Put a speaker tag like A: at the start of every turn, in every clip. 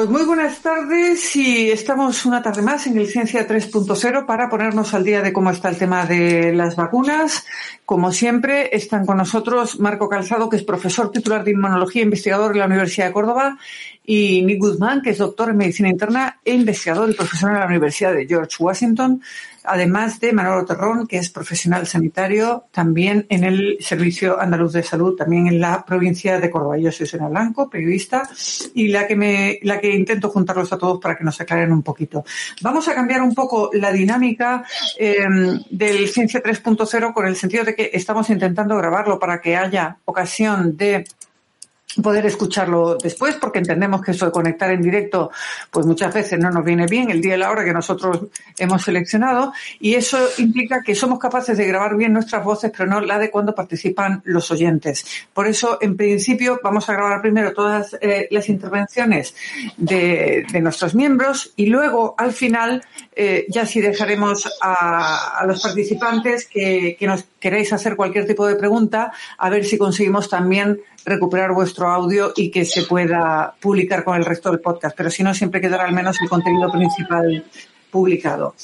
A: Pues muy buenas tardes y estamos una tarde más en el Ciencia 3.0 para ponernos al día de cómo está el tema de las vacunas. Como siempre, están con nosotros Marco Calzado, que es profesor titular de inmunología e investigador en la Universidad de Córdoba, y Nick Guzmán, que es doctor en medicina interna e investigador y profesor en la Universidad de George Washington, además de Manolo Terrón, que es profesional sanitario también en el Servicio Andaluz de Salud, también en la provincia de Córdoba. Yo soy Sena Blanco, periodista, y la que me, la que intento juntarlos a todos para que nos aclaren un poquito. Vamos a cambiar un poco la dinámica eh, del Ciencia 3.0 con el sentido de que estamos intentando grabarlo para que haya ocasión de poder escucharlo después, porque entendemos que eso de conectar en directo, pues muchas veces no nos viene bien el día y la hora que nosotros hemos seleccionado, y eso implica que somos capaces de grabar bien nuestras voces, pero no la de cuando participan los oyentes. Por eso, en principio, vamos a grabar primero todas eh, las intervenciones de, nuestros miembros y luego, al final, eh, ya sí dejaremos a, los participantes que, que nos queréis hacer cualquier tipo de pregunta, a ver si conseguimos también recuperar vuestro audio y que se pueda publicar con el resto del podcast, pero si no, siempre quedará al menos el contenido principal publicado.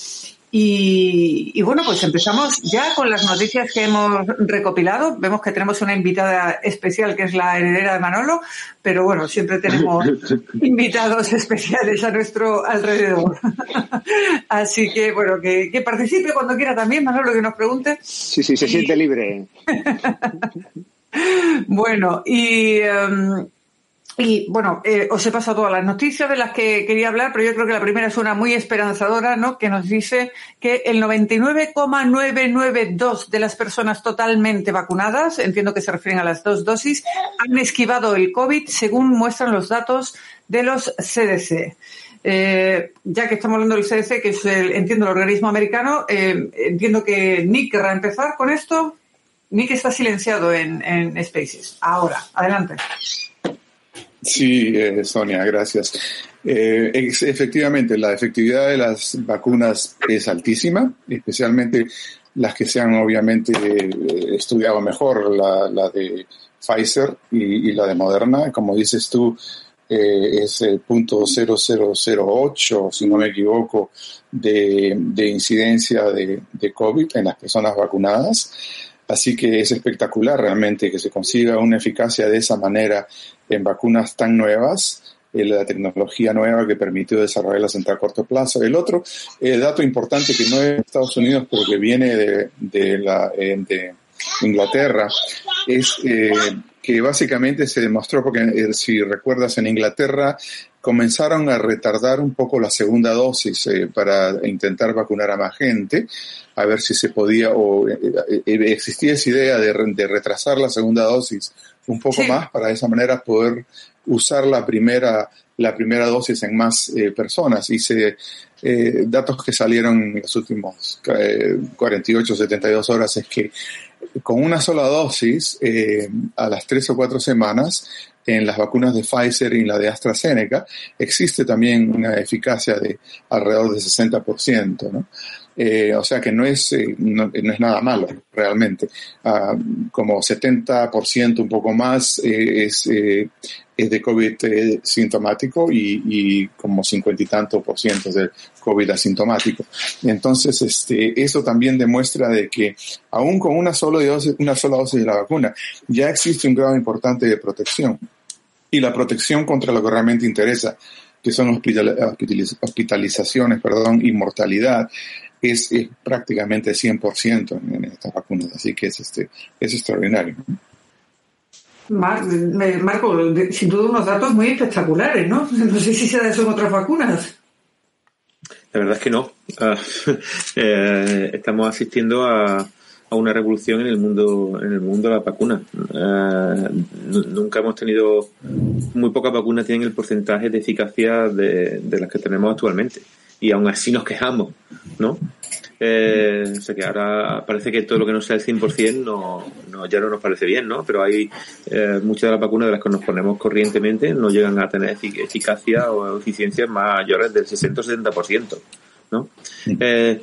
A: Y, bueno, pues empezamos ya con las noticias que hemos recopilado. Vemos que tenemos una invitada especial que es la heredera de Manolo, pero bueno, siempre tenemos invitados especiales a nuestro alrededor. Así que bueno, que, que, participe cuando quiera también, Manolo, que nos pregunte.
B: Sí, sí, se siente libre.
A: Bueno, y, em, bueno, eh, os he pasado todas las noticias de las que quería hablar, pero yo creo que la primera es una muy esperanzadora, ¿no? Que nos dice que el 99,992 de las personas totalmente vacunadas, entiendo que se refieren a las dos dosis, han esquivado el COVID, según muestran los datos de los CDC. Eh, ya que estamos hablando del CDC, que es el, entiendo el organismo americano, eh, entiendo que Nick querrá empezar con esto. Nick está silenciado en, en Spaces. Ahora, adelante.
C: Sí, eh, Sonia, gracias. Eh, efectivamente, la efectividad de las vacunas es altísima, especialmente las que se han obviamente eh, estudiado mejor, la, la de Pfizer y, la de Moderna. Como dices tú, eh, es el punto 0008, si no me equivoco, de, de incidencia de, de COVID en las personas vacunadas. Así que es espectacular realmente que se consiga una eficacia de esa manera en vacunas tan nuevas, la tecnología nueva que permitió desarrollarlas en tan corto plazo. El otro el dato importante que no es de Estados Unidos, pero que viene de, de, la, eh, de Inglaterra, es eh, que básicamente se demostró, porque eh, si recuerdas en Inglaterra comenzaron a retardar un poco la segunda dosis eh, para intentar vacunar a más gente, a ver si se podía, o eh, existía esa idea de, de, retrasar la segunda dosis un poco sí. más para de esa manera poder usar la primera, la primera dosis en más personas. Y se, datos que salieron en los últimos 48, 72 horas es que con una sola dosis, eh, a las tres o cuatro semanas, en las vacunas de Pfizer y la de AstraZeneca, existe también una eficacia de alrededor del 60%, ¿no? Eh, o sea que no es, eh, no, es nada malo realmente. Uh, como 70%, un poco más, eh, es, es de COVID sintomático y, y, como 50 y tanto por ciento de COVID asintomático. Entonces, este, eso también demuestra de que aún con una sola dosis, una sola dosis de la vacuna, ya existe un grado importante de protección. Y la protección contra lo que realmente interesa, que son hospitalizaciones, perdón, y mortalidad, es, es prácticamente 100% en, en, estas vacunas, así que es, este, es extraordinario.
A: Mar, Marco, sin duda unos datos muy espectaculares, ¿no? No sé si se da eso en otras vacunas.
D: La verdad es que no. Uh, eh, estamos asistiendo a, a, una revolución en el mundo en el mundo de la vacuna. Uh, nunca hemos tenido muy pocas vacunas tienen el porcentaje de eficacia de, de las que tenemos actualmente y aún así nos quejamos, ¿no? Eh, o sea que ahora parece que todo lo que no sea el 100% no, no, ya no nos parece bien, ¿no? Pero hay eh, muchas de las vacunas de las que nos ponemos corrientemente no llegan a tener efic eficacia o eficiencias mayores del 60 o 70%. ¿No? Eh,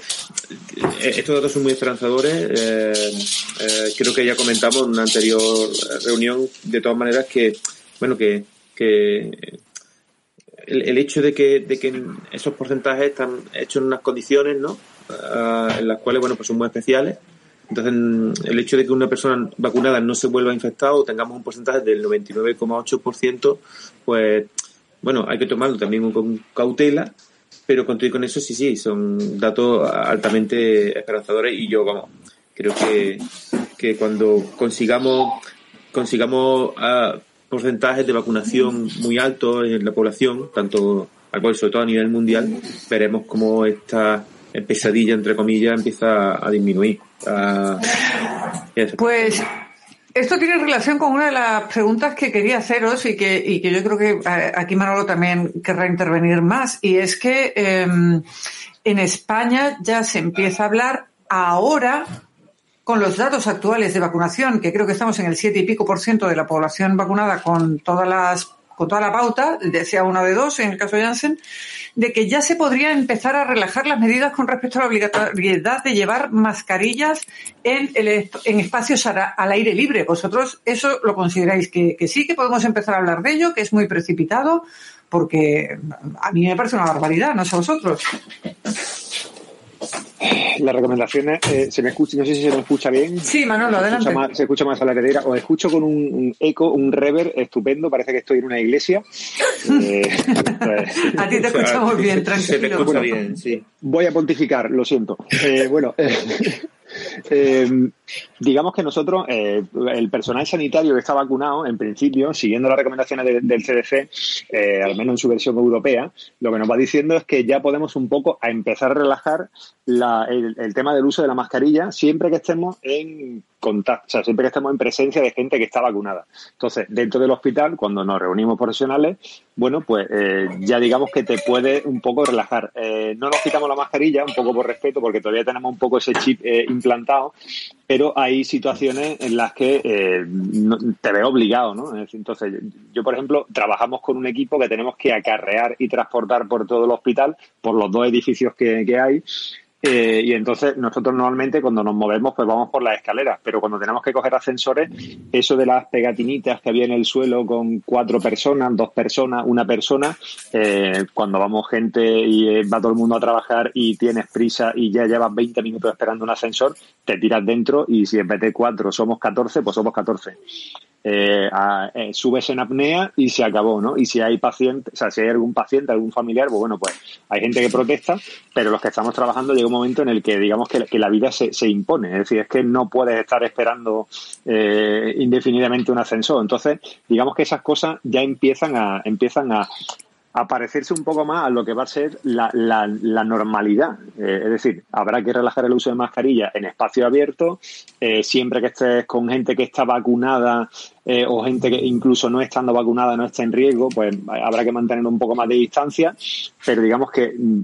D: estos datos son muy esperanzadores. Eh, eh, creo que ya comentamos en una anterior reunión, de todas maneras, que, bueno, que, que el, hecho de que, de que esos porcentajes están hechos en unas condiciones, ¿no? Ah, en las cuales, bueno, pues son muy especiales. Entonces, el hecho de que una persona vacunada no se vuelva infectada o tengamos un porcentaje del 99,8%, pues, bueno, hay que tomarlo también con cautela, pero con con eso sí, sí, son datos altamente esperanzadores y yo, vamos, creo que, que cuando consigamos, consigamos uh, porcentajes de vacunación muy altos en la población, tanto sobre todo a nivel mundial, veremos cómo esta pesadilla, entre comillas, empieza a disminuir.
A: pues esto tiene relación con una de las preguntas que quería haceros y que, y que yo creo que eh, aquí Manolo también querrá intervenir más, y es que em, en España ya se empieza a hablar ahora con los datos actuales de vacunación, que creo que estamos en el siete y pico por ciento de la población vacunada con todas las con toda la pauta, decía una de dos en el caso de Janssen, de que ya se podría empezar a relajar las medidas con respecto a la obligatoriedad de llevar mascarillas en, el, espacios al aire libre. ¿Vosotros eso lo consideráis que, que sí, que podemos empezar a hablar de ello, que es muy precipitado? Porque a mí me parece una barbaridad, no sé vosotros
B: las recomendaciones, eh, se me escucha, no sé si se me escucha bien.
A: Sí, Manolo, adelante.
B: Se escucha más, se escucha más a la heredera. Os escucho con un, eco, un rever estupendo, parece que estoy en una iglesia.
A: Eh, pues, a ti te escuchamos bien, tranquilo.
B: Se bien, sí. Voy a pontificar, lo siento. Eh, bueno, eh, digamos que nosotros, eh, el personal sanitario que está vacunado, en principio, siguiendo las recomendaciones del CDC, eh, al menos en su versión europea, lo que nos va diciendo es que ya podemos un poco a empezar a relajar el, tema del uso de la mascarilla siempre que estemos en contacto, o sea, siempre que estemos en presencia de gente que está vacunada. Entonces, dentro del hospital, cuando nos reunimos profesionales, bueno, pues eh, ya digamos que te puede un poco relajar. no nos quitamos la mascarilla, un poco por respeto, porque todavía tenemos un poco ese chip implantado, pero hay situaciones en las que eh, te veo obligado, ¿no? Entonces, yo, por ejemplo, trabajamos con un equipo que tenemos que acarrear y transportar por todo el hospital, por los dos edificios que, que hay, eh, y entonces nosotros normalmente cuando nos movemos pues vamos por las escaleras, pero cuando tenemos que coger ascensores, eso de las pegatinitas que había en el suelo con cuatro personas, dos personas, una persona, eh, cuando vamos gente y eh, va todo el mundo a trabajar y tienes prisa y ya llevas 20 minutos esperando un ascensor, te tiras dentro y si en vez de cuatro somos 14, pues somos 14 eh, eh, subes en apnea y se acabó, ¿no? Y si hay paciente, o sea, si hay algún paciente, algún familiar, pues bueno, pues hay gente que protesta, pero los que estamos trabajando llega momento en el que digamos que, la vida se, impone, es decir, es que no puedes estar esperando eh, indefinidamente un ascensor. Entonces, digamos que esas cosas ya empiezan a, empiezan a, a parecerse un poco más a lo que va a ser la, la, la normalidad. Eh, es decir, habrá que relajar el uso de mascarilla en espacio abierto, eh, siempre que estés con gente que está vacunada eh, o gente que incluso no estando vacunada no está en riesgo, pues habrá que mantener un poco más de distancia, pero digamos que mm,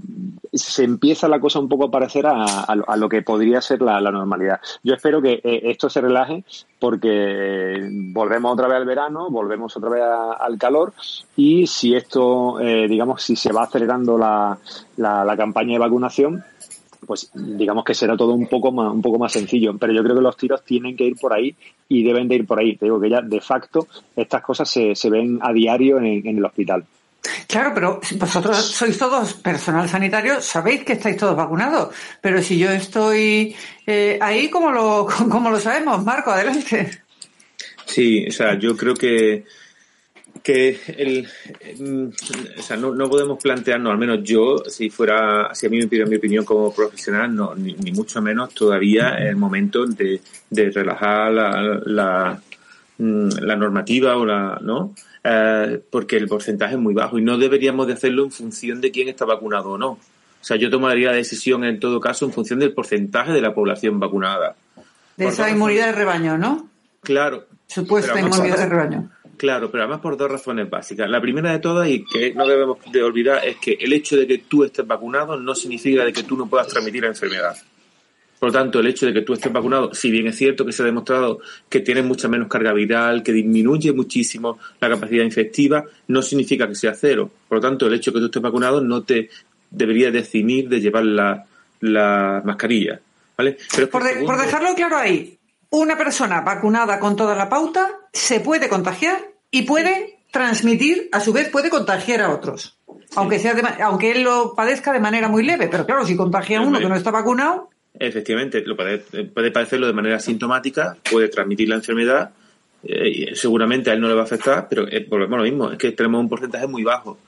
B: se empieza la cosa un poco a parecer a, a, lo que podría ser la, normalidad. Yo espero que eh, esto se relaje porque volvemos otra vez al verano, volvemos otra vez al calor y si esto, eh, digamos, si se va acelerando la, la campaña de vacunación, pues digamos que será todo un poco más, un poco más sencillo. Pero yo creo que los tiros tienen que ir por ahí y deben de ir por ahí. Te digo que ya de facto estas cosas se, se ven a diario en, el hospital.
A: Claro, pero vosotros sois todos personal sanitario, sabéis que estáis todos vacunados, pero si yo estoy eh, ahí, ¿cómo lo, ¿cómo lo sabemos? Marco, adelante.
D: Sí, o sea, yo creo que que el, mm, o sea, no, no, podemos plantearnos, al menos yo, si fuera, si a mí me pidieran mi opinión como profesional, no, ni, mucho menos todavía el momento de, de relajar la, la, mm, la, normativa o la, ¿no? Eh, porque el porcentaje es muy bajo y no deberíamos de hacerlo en función de quién está vacunado o no. O sea, yo tomaría la decisión en todo caso en función del porcentaje de la población vacunada.
A: De esa inmunidad de rebaño, ¿no?
D: Claro.
A: Supuesta inmunidad de rebaño.
D: Claro, pero además por dos razones básicas. La primera de todas, y que no debemos de olvidar, es que el hecho de que tú estés vacunado no significa de que tú no puedas transmitir la enfermedad. Por lo tanto, el hecho de que tú estés vacunado, si bien es cierto que se ha demostrado que tienes mucha menos carga viral, que disminuye muchísimo la capacidad infectiva, no significa que sea cero. Por lo tanto, el hecho de que tú estés vacunado no te debería definir de llevar la, la mascarilla. ¿vale?
A: Pero por, por dejarlo claro ahí, una persona vacunada con toda la pauta se puede contagiar y puede transmitir, a su vez puede contagiar a otros. Aunque, sea aunque él lo padezca de manera muy leve, pero claro, si contagia a uno que no está vacunado.
D: Efectivamente, lo puede, puede padecerlo de manera sintomática, puede transmitir la enfermedad, eh, seguramente a él no le va a afectar, pero eh, volvemos a lo mismo, es que tenemos un porcentaje muy bajo.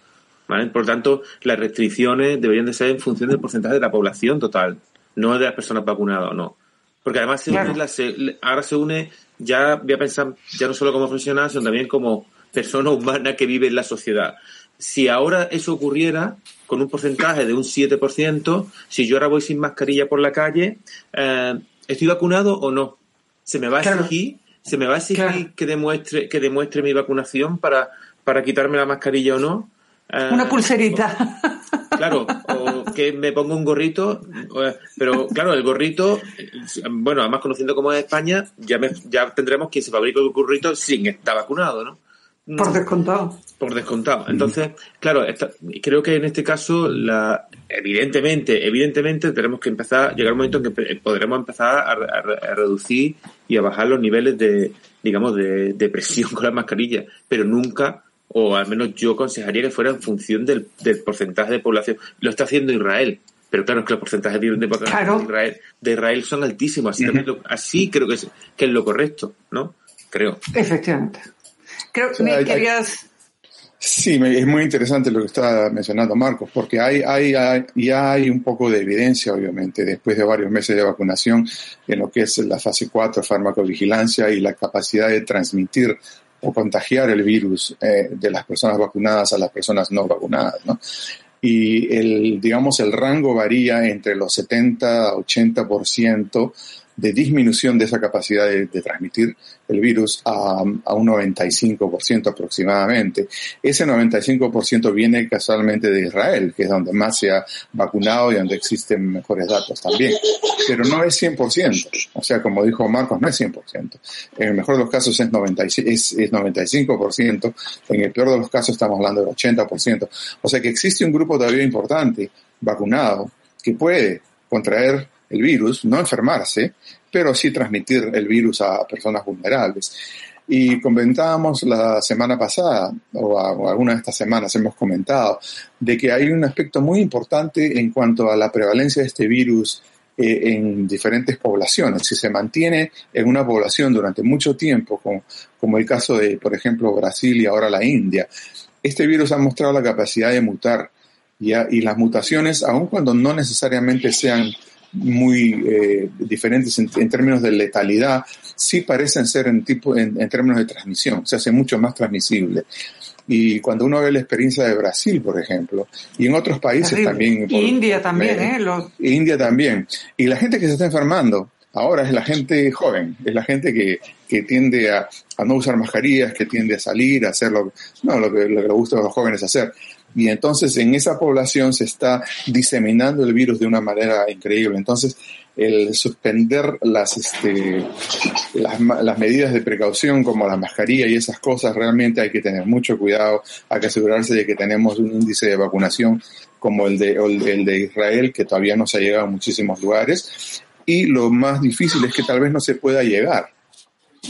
D: ¿vale? Por tanto, las restricciones deberían de ser en función del porcentaje de la población total, no de las personas vacunadas o no. Porque además se une ahora se une, ya voy a pensar, ya no solo como profesional, sino también como persona humana que vive en la sociedad. Si ahora eso ocurriera, con un porcentaje de un 7%, si yo ahora voy sin mascarilla por la calle, eh, ¿estoy vacunado o no? ¿Se me va a exigir, se me va a exigir que demuestre, que demuestre mi vacunación para, para quitarme la mascarilla o no?
A: Eh, Una pulserita.
D: claro, o que me ponga un gorrito, pero claro, el gorrito, bueno, además conociendo cómo es España, ya, ya tendremos que se fabrica el gorrito sin estar vacunado, ¿no?
A: Por descontado.
D: Por descontado. Entonces, claro, creo que en este caso, la, evidentemente, evidentemente tenemos que empezar, llegar un momento en que podremos empezar a, reducir y a bajar los niveles de, digamos, de, de presión con las mascarillas, pero nunca o al menos yo aconsejaría que fuera en función del, porcentaje de población. Lo está haciendo Israel, pero claro, es que los porcentajes de, de, Israel, de Israel son altísimos, así, así creo que es, que es lo correcto, ¿no? Creo.
A: Efectivamente. Creo que querías...
C: Sí, es muy interesante lo que está mencionando Marcos, porque hay, hay, hay, ya hay un poco de evidencia, obviamente, después de varios meses de vacunación, en lo que es la fase 4, farmacovigilancia y la capacidad de transmitir o contagiar el virus eh, de las personas vacunadas a las personas no vacunadas. Y el, digamos, el rango varía entre los 70 a 80% de disminución de esa capacidad de, transmitir el virus a, un 95% aproximadamente. Ese 95% viene casualmente de Israel, que es donde más se ha vacunado y donde existen mejores datos también. Pero no es 100%. O sea, como dijo Marcos, no es 100%. En el mejor de los casos es, 95, es, es 95%. En el peor de los casos estamos hablando del 80%. O sea que existe un grupo todavía importante vacunado que puede contraer el virus, no enfermarse, pero sí transmitir el virus a personas vulnerables. Y comentábamos la semana pasada, o, alguna de estas semanas hemos comentado, de que hay un aspecto muy importante en cuanto a la prevalencia de este virus eh, en diferentes poblaciones. Si se mantiene en una población durante mucho tiempo, como el caso de, por ejemplo, Brasil y ahora la India, este virus ha mostrado la capacidad de mutar. Y las mutaciones, aun cuando no necesariamente sean muy eh, diferentes en, términos de letalidad, sí parecen ser en, tipo, en, términos de transmisión, se hace mucho más transmisible. Y cuando uno ve la experiencia de Brasil, por ejemplo, y en otros países también.
A: Y India también, ¿eh?
C: India también. Y la gente que se está enfermando ahora es la gente joven, es la gente que, que tiende a, a, no usar mascarillas, que tiende a salir, a hacer lo, no, lo, que, lo que le gusta a los jóvenes hacer y entonces en esa población se está diseminando el virus de una manera increíble. Entonces, el suspender las, este, las, las, medidas de precaución como la mascarilla y esas cosas, realmente hay que tener mucho cuidado, hay que asegurarse de que tenemos un índice de vacunación como el de, el de Israel, que todavía no se ha llegado a muchísimos lugares. Y lo más difícil es que tal vez no se pueda llegar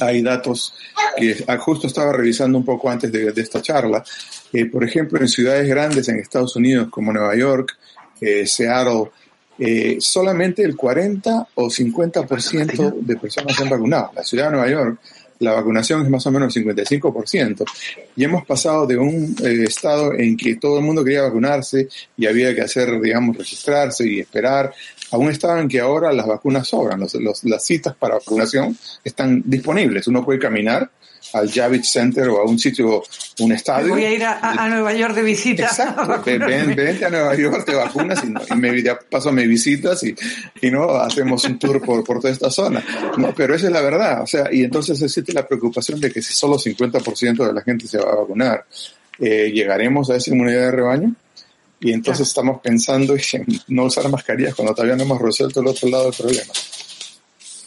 C: hay datos que justo estaba revisando un poco antes de, esta charla. Eh, por ejemplo, en ciudades grandes en Estados Unidos como Nueva York, eh, Seattle, eh, solamente el 40 o 50% de personas se han vacunado. La ciudad de Nueva York, la vacunación es más o menos el 55%. Y hemos pasado de un estado en que todo el mundo quería vacunarse y había que hacer, digamos, registrarse y esperar Aún estaban que ahora las vacunas sobran, las citas para vacunación están disponibles. Uno puede caminar al Javits Center o a un sitio, un estadio.
A: Voy a ir a, Nueva York de visita.
C: Exacto, ven, vente a Nueva York, te vacunas y, me, paso mis visitas y, y, no hacemos un tour por, por toda esta zona. No, pero esa es la verdad. O sea, y entonces existe la preocupación de que si solo 50% de la gente se va a vacunar, eh, ¿llegaremos a esa inmunidad de rebaño? Y entonces estamos pensando en no usar mascarillas cuando todavía no hemos resuelto el otro lado del problema.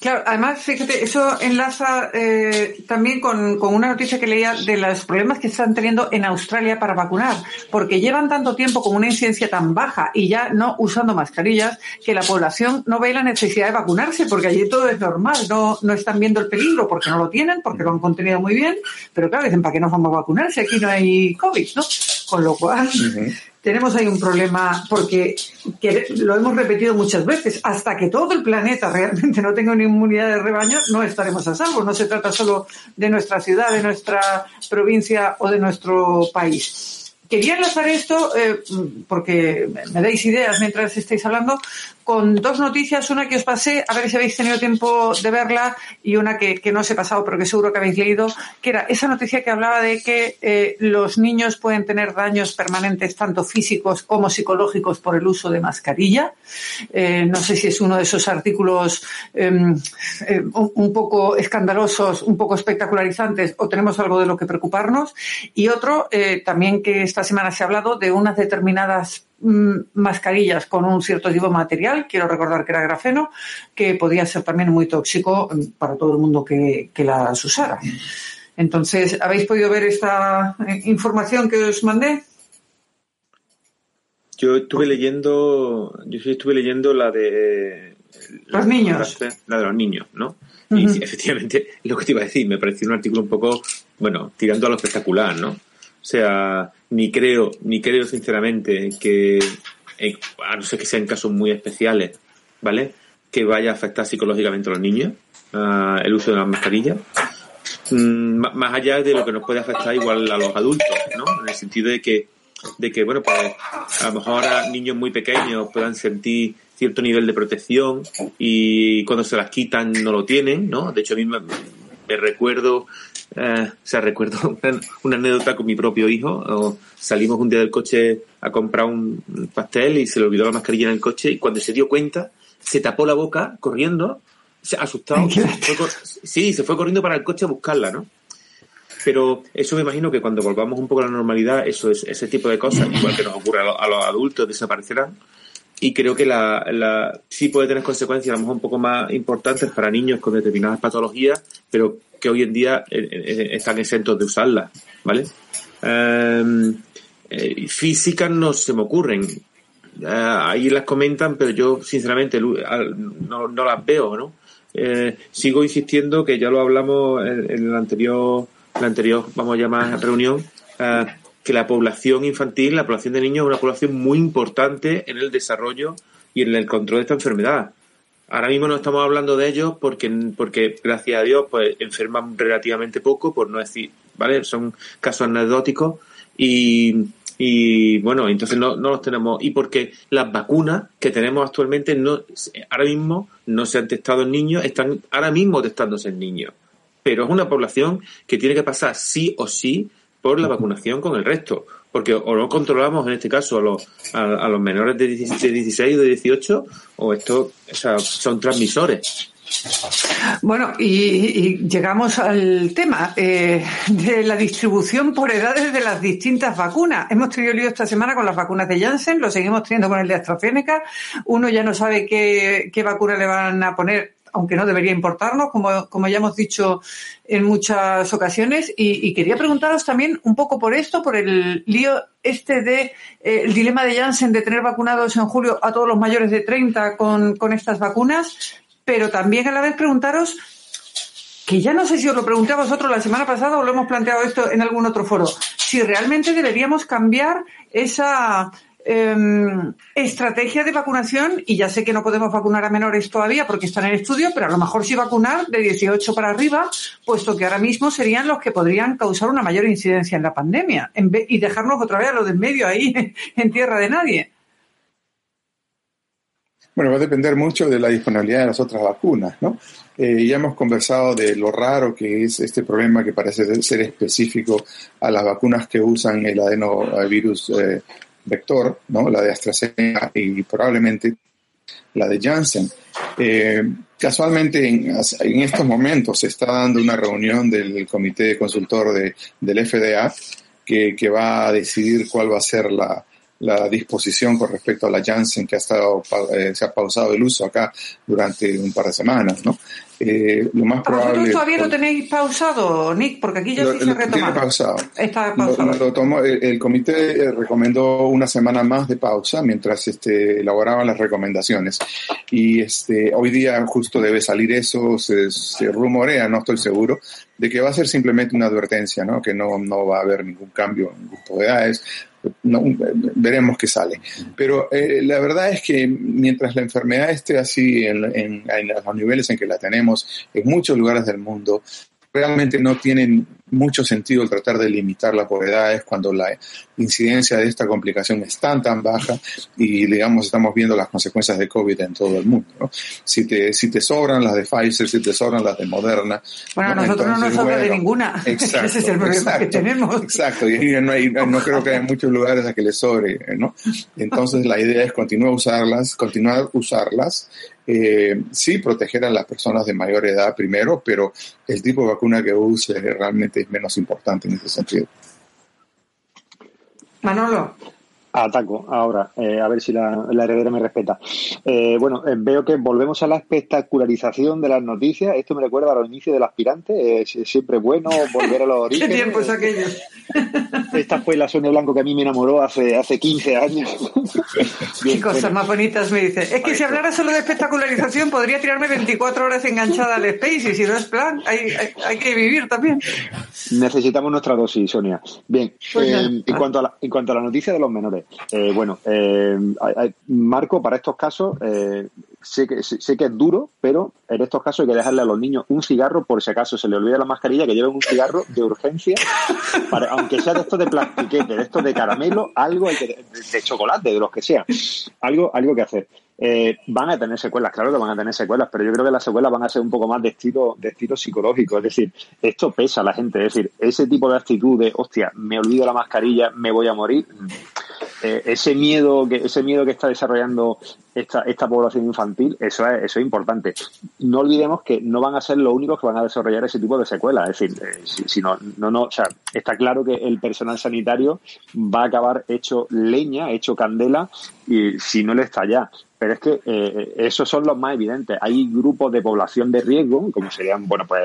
A: Claro, además, fíjate, eso enlaza eh, también con, una noticia que leía de los problemas que están teniendo en Australia para vacunar, porque llevan tanto tiempo con una incidencia tan baja y ya no usando mascarillas que la población no ve la necesidad de vacunarse, porque allí todo es normal, no, no están viendo el peligro porque no lo tienen, porque lo han contenido muy bien, pero claro, dicen, ¿para qué nos vamos a vacunar si aquí no hay COVID, no? Con lo cual, tenemos ahí un problema porque lo hemos repetido muchas veces. Hasta que todo el planeta realmente no tenga una inmunidad de rebaño, no estaremos a salvo. No se trata solo de nuestra ciudad, de nuestra provincia o de nuestro país. Quería enlazar esto, eh, porque me dais ideas mientras estáis hablando, con dos noticias, una que os pasé, a ver si habéis tenido tiempo de verla, y una que, no os he pasado, pero que seguro que habéis leído, que era esa noticia que hablaba de que eh, los niños pueden tener daños permanentes, tanto físicos como psicológicos, por el uso de mascarilla. Eh, no sé si es uno de esos artículos em, un poco escandalosos, un poco espectacularizantes, o tenemos algo de lo que preocuparnos. Y otro, también que esta semana se ha hablado de unas determinadas mascarillas con un cierto tipo de material, quiero recordar que era grafeno, que podía ser también muy tóxico mm, para todo el mundo que, las usara. Entonces, ¿habéis podido ver esta eh, información que os mandé?
D: Yo estuve leyendo, yo estuve leyendo la de
A: los niños,
D: la de los niños, ¿no? Y efectivamente, lo que te iba a decir, me pareció un artículo un poco, bueno, tirando a lo espectacular, ¿no? O sea, ni creo, ni creo sinceramente que, eh, a no ser que sean casos muy especiales, ¿vale? Que vaya a afectar psicológicamente a los niños el uso de las mascarillas. Mm, más allá de lo que nos puede afectar igual a los adultos, ¿no? En el sentido de que, de que bueno, pues a lo mejor niños muy pequeños puedan sentir cierto nivel de protección y cuando se las quitan no lo tienen, ¿no? De hecho, a mí me recuerdo eh, o sea, recuerdo una, anécdota con mi propio hijo. salimos un día del coche a comprar un pastel y se le olvidó la mascarilla en el coche y cuando se dio cuenta se tapó la boca corriendo, se asustado. sí, se fue corriendo para el coche a buscarla, ¿no? Pero eso me imagino que cuando volvamos un poco a la normalidad, eso es, ese tipo de cosas, igual que nos ocurre a, los adultos, desaparecerán. Y creo que la, sí puede tener consecuencias a lo mejor un poco más importantes para niños con determinadas patologías, pero que hoy en día eh, eh, están exentos de usarla, ¿vale? Em, eh, físicas no se me ocurren. ahí las comentan, pero yo sinceramente no, las veo, ¿no? sigo insistiendo que ya lo hablamos en, en el anterior, la anterior, vamos a llamar reunión, que la población infantil, la población de niños es una población muy importante en el desarrollo y en el control de esta enfermedad. Ahora mismo no estamos hablando de ellos porque, porque gracias a Dios, pues enferman relativamente poco, por no decir, ¿vale? Son casos anecdóticos y, y bueno, entonces no, no los tenemos. Y porque las vacunas que tenemos actualmente no, ahora mismo no se han testado en niños, están ahora mismo testándose en niños. Pero es una población que tiene que pasar sí o sí por la vacunación con el resto porque o no controlamos en este caso a los, a, los menores de 16, o de 18 o estos son transmisores.
A: Bueno, y, llegamos al tema eh, de la distribución por edades de las distintas vacunas. Hemos tenido lío esta semana con las vacunas de Janssen, lo seguimos teniendo con el de AstraZeneca. Uno ya no sabe qué, qué vacuna le van a poner aunque no debería importarnos, como, como ya hemos dicho en muchas ocasiones. Y, quería preguntaros también un poco por esto, por el lío este de eh, el dilema de Janssen de tener vacunados en julio a todos los mayores de 30 con, con estas vacunas, pero también a la vez preguntaros que ya no sé si os lo pregunté a vosotros la semana pasada o lo hemos planteado esto en algún otro foro, si realmente deberíamos cambiar esa, Em, estrategia de vacunación, y ya sé que no podemos vacunar a menores todavía porque están en estudio, pero a lo mejor sí vacunar de 18 para arriba, puesto que ahora mismo serían los que podrían causar una mayor incidencia en la pandemia, y dejarnos otra vez a lo de en medio ahí, en tierra de nadie.
C: Bueno, va a depender mucho de la disponibilidad de las otras vacunas, ¿no? Eh, ya hemos conversado de lo raro que es este problema que parece ser específico a las vacunas que usan el adenovirus eh, vector, ¿no? la de AstraZeneca y probablemente la de Janssen. Eh, casualmente en, estos momentos se está dando una reunión del comité consultor de, del FDA que, va a decidir cuál va a ser la, la disposición con respecto a la Janssen que ha estado, eh, se ha pausado el uso acá durante un par de semanas, ¿no?
A: Eh, lo más probable. ¿Vosotros todavía lo tenéis pausado, Nick? Porque aquí ya sí se retoma.
C: pausado. Está pausado. el, comité eh, recomendó una semana más de pausa mientras este, elaboraban las recomendaciones. Y este, hoy día justo debe salir eso, se, se, rumorea, no estoy seguro, de que va a ser simplemente una advertencia, ¿no? Que no, no va a haber ningún cambio en grupo de edades, veremos qué sale. Pero eh, la verdad es que mientras la enfermedad esté así en, en los niveles en que la tenemos en muchos lugares del mundo, realmente no tienen mucho sentido el tratar de limitarla por edades cuando la incidencia de esta complicación es tan tan baja y digamos estamos viendo las consecuencias de COVID en todo el mundo. ¿no? Si te si te sobran las de Pfizer, si te sobran las de Moderna.
A: Bueno, a nosotros no nos sobra de ninguna. Exacto, Ese es el problema que tenemos.
C: Exacto, y no, hay, no creo que haya muchos lugares a que les sobre, ¿no? Entonces la idea es continuar a usarlas, continuar a usarlas eh, sí proteger a las personas de mayor edad primero, pero el tipo de vacuna que use realmente es menos importante en ese sentido.
A: Manolo.
B: Ataco ahora, eh, a ver si la, heredera me respeta. Eh, bueno, eh, veo que volvemos a la espectacularización de las noticias. Esto me recuerda a los inicios del aspirante. Es siempre bueno volver a los orígenes.
A: ¿Qué tiempos aquellos?
B: Esta fue la Sonia Blanco que a mí me enamoró hace, hace 15 años.
A: Qué cosas más bonitas me dice. Es que si hablara solo de espectacularización podría tirarme 24 horas enganchada al Space y si no es plan, hay, hay, que vivir también.
B: Necesitamos nuestra dosis, Sonia. Bien, pues en, cuanto a la, en cuanto a la noticia de los menores, eh, bueno, eh, Marco, para estos casos, eh, sé, que, sé que es duro, pero en estos casos hay que dejarle a los niños un cigarro por si acaso se le olvida la mascarilla, que lleven un cigarro de urgencia, aunque sea de estos de plastiquete, de estos de caramelo, algo hay que, de, chocolate, de los que sea, algo, algo que hacer. Van a tener secuelas, claro que van a tener secuelas, pero yo creo que las secuelas van a ser un poco más de estilo, de estilo psicológico. Es decir, esto pesa a la gente. Es decir, ese tipo de actitud de, hostia, me olvido la mascarilla, me voy a morir, eh, ese miedo que ese miedo que está desarrollando esta, esta población infantil, eso es, eso es importante. No olvidemos que no van a ser los únicos que van a desarrollar ese tipo de secuelas. Es decir, eh, si, no, no, no, o sea, está claro que el personal sanitario va a acabar hecho leña, hecho candela, y si no le está ya. Pero es que eh, esos son los más evidentes. Hay grupos de población de riesgo, como serían, bueno, pues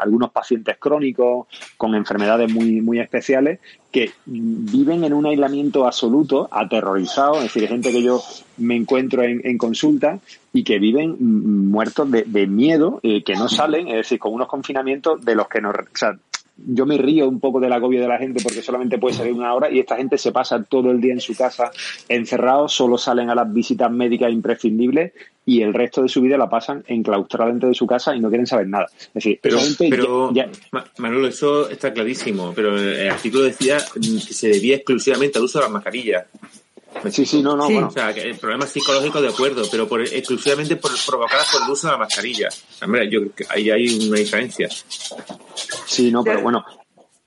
B: algunos pacientes crónicos con enfermedades muy, muy especiales, que viven en un aislamiento absoluto, aterrorizados, es decir, gente que yo me encuentro en, consulta y que viven muertos de, miedo, eh, que no salen, es decir, con unos confinamientos de los que nos, yo me río un poco del agobio de la gente porque solamente puede salir una hora y esta gente se pasa todo el día en su casa encerrados, solo salen a las visitas médicas imprescindibles y el resto de su vida la pasan enclaustrada dentro de su casa y no quieren saber nada. Es decir,
D: pero, pero Manolo, eso está clarísimo, pero el artículo decía que se debía exclusivamente al uso de las mascarillas.
B: Sí, sí, no, no,
D: Bueno. O sea, que el problema psicológico, de acuerdo, pero por, exclusivamente por, provocadas por el uso de la mascarilla. Hombre, yo creo que ahí hay una diferencia.
B: Sí, no, pero bueno.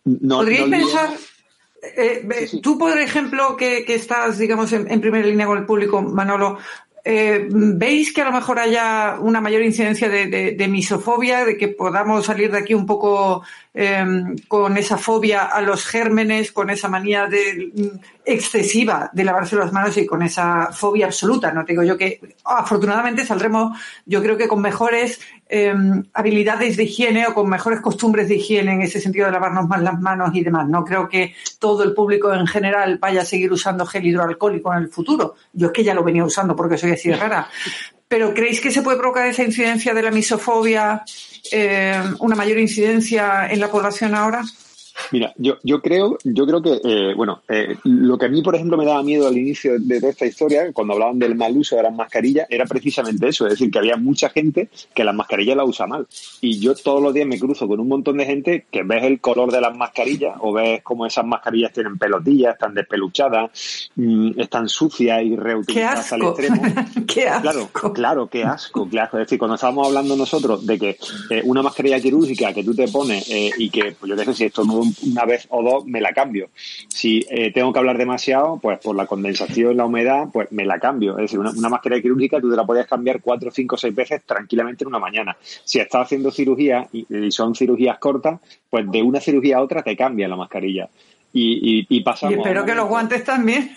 B: No,
A: ¿Podríais pensar, eh, tú, por ejemplo, que, estás, digamos, en, primera línea con el público, Manolo, eh, ¿veis que a lo mejor haya una mayor incidencia de, misofobia, de que podamos salir de aquí un poco em, con esa fobia a los gérmenes, con esa manía mm, excesiva de lavarse las manos y con esa fobia absoluta? No digo yo que afortunadamente saldremos, yo creo que con mejores em, habilidades de higiene o con mejores costumbres de higiene en ese sentido de lavarnos más las manos y demás. No creo que todo el público en general vaya a seguir usando gel hidroalcohólico en el futuro. Yo es que ya lo venía usando porque soy rara. Pero ¿creéis que se puede provocar esa incidencia de la misofobia, eh, una mayor incidencia en la población ahora?
B: Mira, yo, yo creo, yo creo que, eh, bueno, eh, lo que a mí, por ejemplo, me daba miedo al inicio de toda esta historia, cuando hablaban del mal uso de las mascarillas, era precisamente eso, es decir, que había mucha gente que las mascarillas las usa mal. Y yo todos los días me cruzo con un montón de gente que ves el color de las mascarillas o ves cómo esas mascarillas tienen pelotillas, están despeluchadas, mm, están sucias y reutilizadas al extremo.
A: qué asco.
B: Claro, claro, qué asco, qué asco. Es decir, cuando estábamos hablando nosotros de que eh, una mascarilla quirúrgica que tú te pones y que, pues yo qué sé, si esto no una vez o dos me la cambio. Si eh, tengo que hablar demasiado, pues por la condensación, la humedad, pues me la cambio. Es decir, una, una mascarilla quirúrgica tú te la podías cambiar cuatro, cinco, seis veces tranquilamente en una mañana. Si estás haciendo cirugía y, son cirugías cortas, pues de una cirugía a otra te cambia la mascarilla. Y, y, y pasamos.
A: Y espero que los guantes también.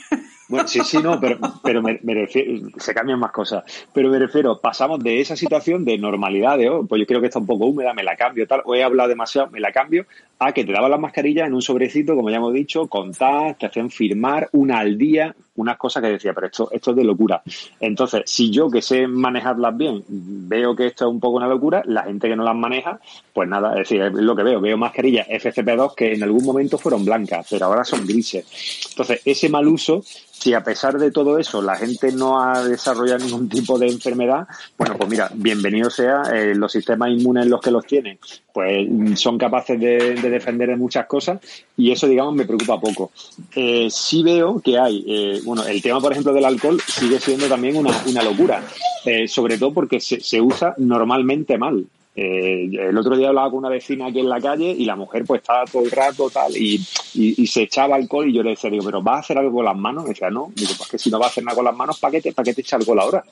B: Bueno, sí, sí, no, pero, pero me, refiero, se cambian más cosas. Pero me refiero, pasamos de esa situación de normalidad, de, oh, pues yo creo que está un poco húmeda, me la cambio, tal, o he hablado demasiado, me la cambio, a que te daban las mascarillas en un sobrecito, como ya hemos dicho, con te hacían firmar una al día, unas cosas que decía, pero esto, esto es de locura. Entonces, si yo que sé manejarlas bien, veo que esto es un poco una locura, la gente que no las maneja, pues nada, es decir, es lo que veo, veo mascarillas FCP2 que en algún momento fueron blancas, pero ahora son grises. Entonces, ese mal uso si a pesar de todo eso la gente no ha desarrollado ningún tipo de enfermedad, bueno, pues mira, bienvenido sea, eh, los sistemas inmunes los que los tienen, pues son capaces de, defender de muchas cosas y eso, digamos, me preocupa poco. Eh, sí veo que hay, eh, bueno, el tema, por ejemplo, del alcohol sigue siendo también una, una locura, eh, sobre todo porque se, se usa normalmente mal. Eh, el otro día hablaba con una vecina aquí en la calle y la mujer pues estaba todo el rato tal y, y, se echaba alcohol y yo le decía, digo, pero ¿vas a hacer algo con las manos? Y decía, no, digo, pues que si no vas a hacer nada con las manos, ¿para qué te, para qué te echa alcohol ahora?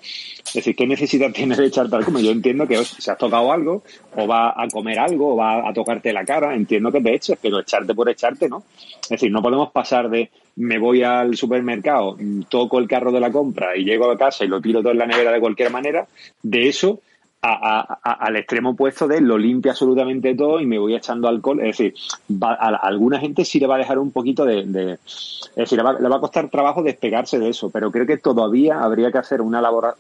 B: Es decir, ¿qué necesidad tienes de echarte alcohol? Yo entiendo que si has tocado algo o va a comer algo o va a tocarte la cara, entiendo que te eches, pero echarte por echarte, ¿no? Es decir, no podemos pasar de me voy al supermercado, toco el carro de la compra y llego a casa y lo tiro todo en la nevera de cualquier manera, de eso al extremo opuesto de lo limpia absolutamente todo y me voy echando alcohol. Es decir, a, alguna gente sí le va a dejar un poquito de. es decir, le va, a costar trabajo despegarse de eso, pero creo que todavía habría que hacer una labor,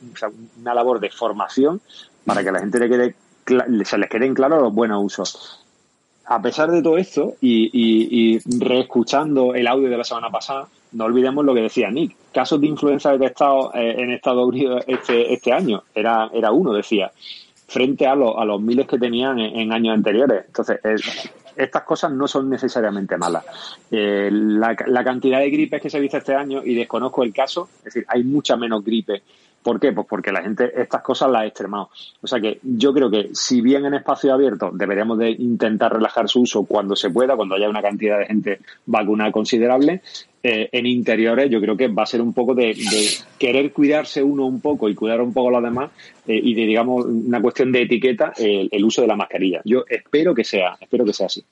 B: una labor de formación para que a la gente le quede, se les queden claros los buenos usos. A pesar de todo esto, y, y, y reescuchando el audio de la semana pasada, no olvidemos lo que decía Nick. Casos de influenza detectados eh, en Estados Unidos este, este año. Era, era uno, decía, frente a, a los miles que tenían en, años anteriores. Entonces, estas cosas no son necesariamente malas. Eh, la, cantidad de gripes que se ha visto este año, y desconozco el caso, es decir, hay mucha menos gripe ¿Por qué? Pues porque la gente estas cosas las ha extremado. O sea que yo creo que si bien en espacio abierto deberíamos de intentar relajar su uso cuando se pueda, cuando haya una cantidad de gente vacunada considerable, eh, en interiores yo creo que va a ser un poco de, querer cuidarse uno un poco y cuidar un poco a los demás eh, y de, digamos, una cuestión de etiqueta el uso de la mascarilla. Yo espero que sea, espero que sea así.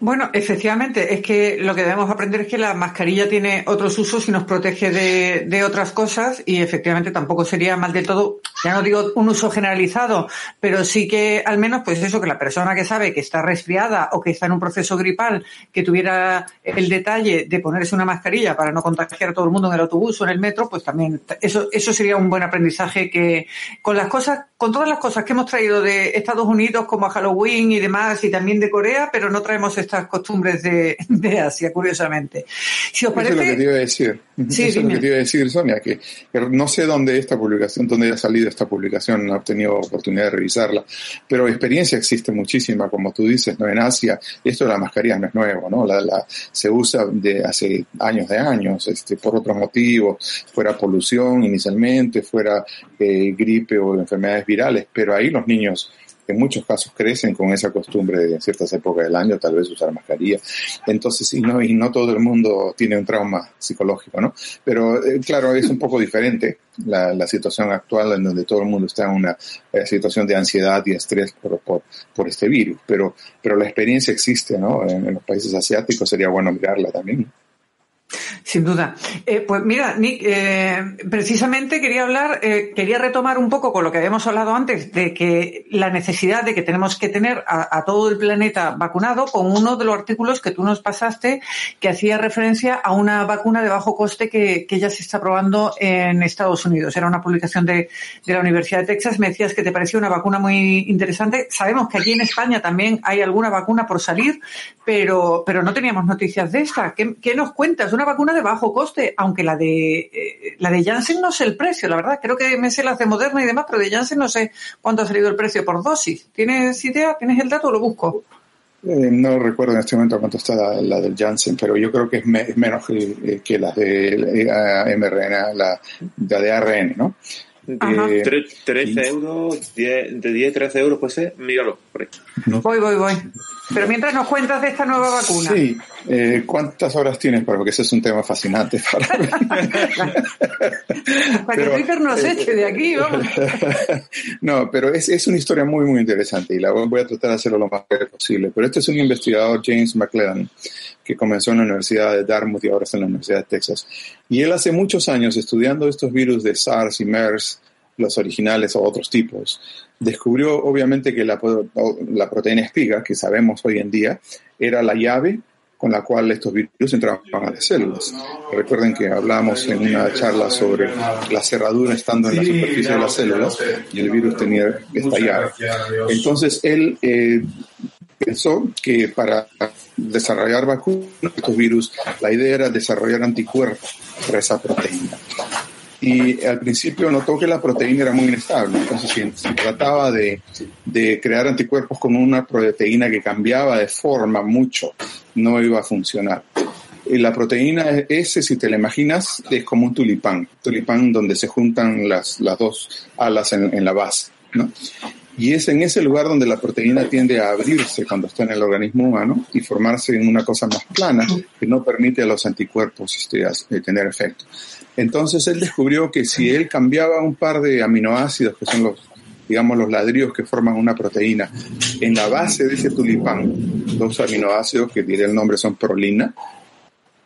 A: Bueno, efectivamente, es que lo que debemos aprender es que la mascarilla tiene otros usos y nos protege de, de, otras cosas y efectivamente tampoco sería mal de todo, ya no digo un uso generalizado, pero sí que al menos pues eso, que la persona que sabe que está resfriada o que está en un proceso gripal, que tuviera el detalle de ponerse una mascarilla para no contagiar a todo el mundo en el autobús o en el metro, pues también eso, eso sería un buen aprendizaje que con las cosas, con todas las cosas que hemos traído de Estados Unidos como a Halloween y demás y también de Corea, pero no traemos estas costumbres de, de Asia, curiosamente.
C: Si os parece... Eso es lo que te iba a decir. Eso es lo que te iba a decir, Sonia, que, no sé dónde esta publicación, dónde ha salido esta publicación, no he tenido oportunidad de revisarla, pero experiencia existe muchísima, como tú dices, ¿no? En Asia, esto de la mascarilla no es nuevo, ¿no? La, la, se usa de hace años de años, este, por otros motivos, fuera polución inicialmente, fuera eh, gripe o enfermedades virales, pero ahí los niños en muchos casos crecen con esa costumbre de en ciertas épocas del año tal vez usar mascarilla. Entonces, y no, y no todo el mundo tiene un trauma psicológico, ¿no? Pero eh, claro, es un poco diferente la, la, situación actual en donde todo el mundo está en una eh, situación de ansiedad y estrés por, por, por, este virus. Pero, pero la experiencia existe, ¿no? En, en los países asiáticos sería bueno mirarla también.
A: Sin duda. Eh, pues mira, Nick, eh, precisamente quería hablar, eh, quería retomar un poco con lo que habíamos hablado antes, de que la necesidad de que tenemos que tener a, todo el planeta vacunado, con uno de los artículos que tú nos pasaste, que hacía referencia a una vacuna de bajo coste que, que ya se está probando en Estados Unidos. Era una publicación de, de, la Universidad de Texas. Me decías que te parecía una vacuna muy interesante. Sabemos que aquí en España también hay alguna vacuna por salir, pero, pero no teníamos noticias de esta. ¿Qué, qué nos cuentas? Una vacuna de bajo coste, aunque la de eh, la de Janssen no sé el precio, la verdad. Creo que me sé las de Moderna y demás, pero de Janssen no sé cuánto ha salido el precio por dosis. ¿Tienes idea? ¿Tienes el dato o lo busco?
C: Eh, no recuerdo en este momento cuánto está la, del Janssen, pero yo creo que es, menos que, que las de mRNA, la, la de ARN, ¿no?
D: De 13 euros, 10, de 10, 13 euros, pues ser, míralo, por ahí.
A: Voy, voy, voy. Pero mientras nos cuentas de esta nueva vacuna.
C: Sí, eh, ¿cuántas horas tienes? Porque ese es un tema fascinante para mí.
A: para que Twitter nos eh, eche de aquí, vamos.
C: no, pero es, es, una historia muy, muy interesante y la voy a tratar de hacerlo lo más posible. Pero este es un investigador, James McLellan, que comenzó en la Universidad de Dartmouth y ahora está en la Universidad de Texas. Y él hace muchos años estudiando estos virus de SARS y MERS, los originales o otros tipos. Descubrió obviamente que la, la proteína espiga, que sabemos hoy en día, era la llave con la cual estos virus entraban a las células. Recuerden que hablamos en una charla sobre la cerradura estando en la superficie de las células y el virus tenía esta llave. Entonces él eh, pensó que para desarrollar vacunas, estos virus, la idea era desarrollar anticuerpos para esa proteína y al principio notó que la proteína era muy inestable. Entonces, si se trataba de, crear anticuerpos con una proteína que cambiaba de forma mucho, no iba a funcionar. Y la proteína S, si te la imaginas, es como un tulipán, tulipán donde se juntan las, dos alas en, en la base. ¿no? Y es en ese lugar donde la proteína tiende a abrirse cuando está en el organismo humano y formarse en una cosa más plana que no permite a los anticuerpos este, eh, tener efecto. Entonces él descubrió que si él cambiaba un par de aminoácidos, que son los, digamos, los ladrillos que forman una proteína, en la base de ese tulipán, dos aminoácidos que diré el nombre son prolina,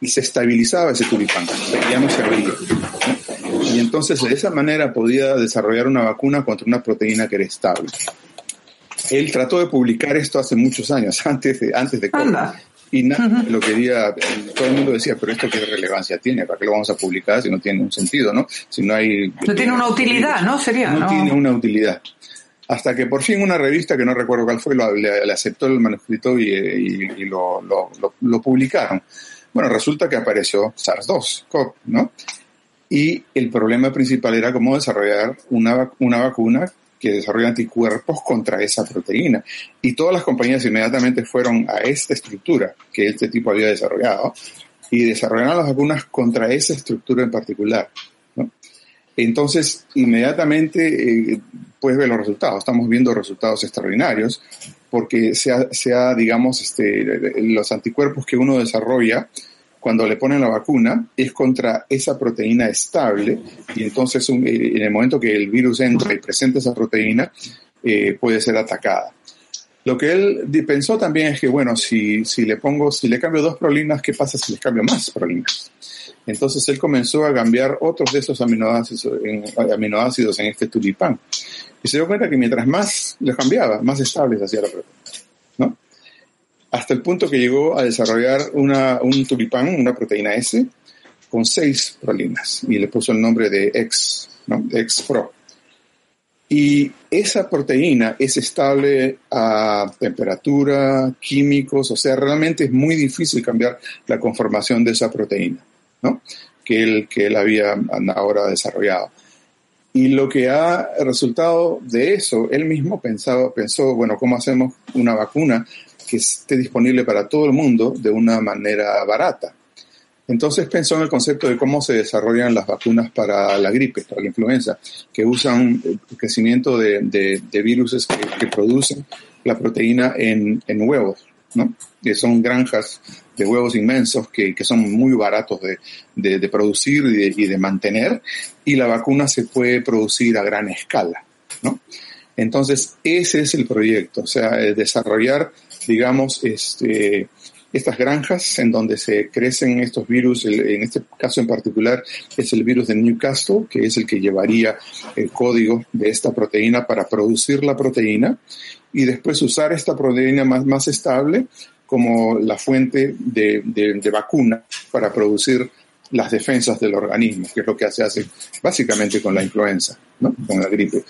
C: y se estabilizaba ese tulipán, ya no se. Y entonces de esa manera podía desarrollar una vacuna contra una proteína que era estable. Él trató de publicar esto hace muchos años, antes de, antes de COVID. Y nada, lo quería, todo el mundo decía, pero esto qué relevancia tiene, ¿para qué lo vamos a publicar si no tiene un sentido, no? Si no hay...
A: No tiene una utilidad, ¿no? Sería,
C: no, tiene una utilidad. Hasta que por fin una revista, que no recuerdo cuál fue, lo, le, aceptó el manuscrito y, y, lo, lo, lo, publicaron. Bueno, resulta que apareció SARS-2, ¿no? Y el problema principal era cómo desarrollar una, una vacuna que desarrolla anticuerpos contra esa proteína. Y todas las compañías inmediatamente fueron a esta estructura que este tipo había desarrollado y desarrollaron las vacunas contra esa estructura en particular. Entonces, inmediatamente eh, puedes ver los resultados. Estamos viendo resultados extraordinarios porque sea, sea digamos, este, los anticuerpos que uno desarrolla cuando le ponen la vacuna es contra esa proteína estable y entonces en el momento que el virus entra y presenta esa proteína eh, puede ser atacada. Lo que él pensó también es que, bueno, si, si le pongo, si le cambio dos prolinas, ¿qué pasa si les cambio más prolinas? Entonces él comenzó a cambiar otros de esos aminoácidos en, aminoácidos en este tulipán. Y se dio cuenta que mientras más le cambiaba, más estable se hacía la proteína hasta el punto que llegó a desarrollar una, un tulipán, una proteína S, con seis prolinas, y le puso el nombre de X, ¿no? X-Pro. Y esa proteína es estable a temperatura, químicos, o sea, realmente es muy difícil cambiar la conformación de esa proteína, ¿no? Que él, que él había ahora desarrollado. Y lo que ha resultado de eso, él mismo pensaba, pensó, bueno, ¿cómo hacemos una vacuna que esté disponible para todo el mundo de una manera barata. Entonces pensó en el concepto de cómo se desarrollan las vacunas para la gripe, para la influenza, que usan el crecimiento de, de, virus que, producen la proteína en, en, huevos, ¿no? Que son granjas de huevos inmensos que, que son muy baratos de, de producir y, y de, mantener, y la vacuna se puede producir a gran escala, ¿no? Entonces, ese es el proyecto, o sea, desarrollar digamos, este, estas granjas en donde se crecen estos virus, en este caso en particular es el virus de Newcastle, que es el que llevaría el código de esta proteína para producir la proteína y después usar esta proteína más, más estable como la fuente de, de vacuna para producir las defensas del organismo, que es lo que se hace básicamente con la influenza, ¿no? con la gripe.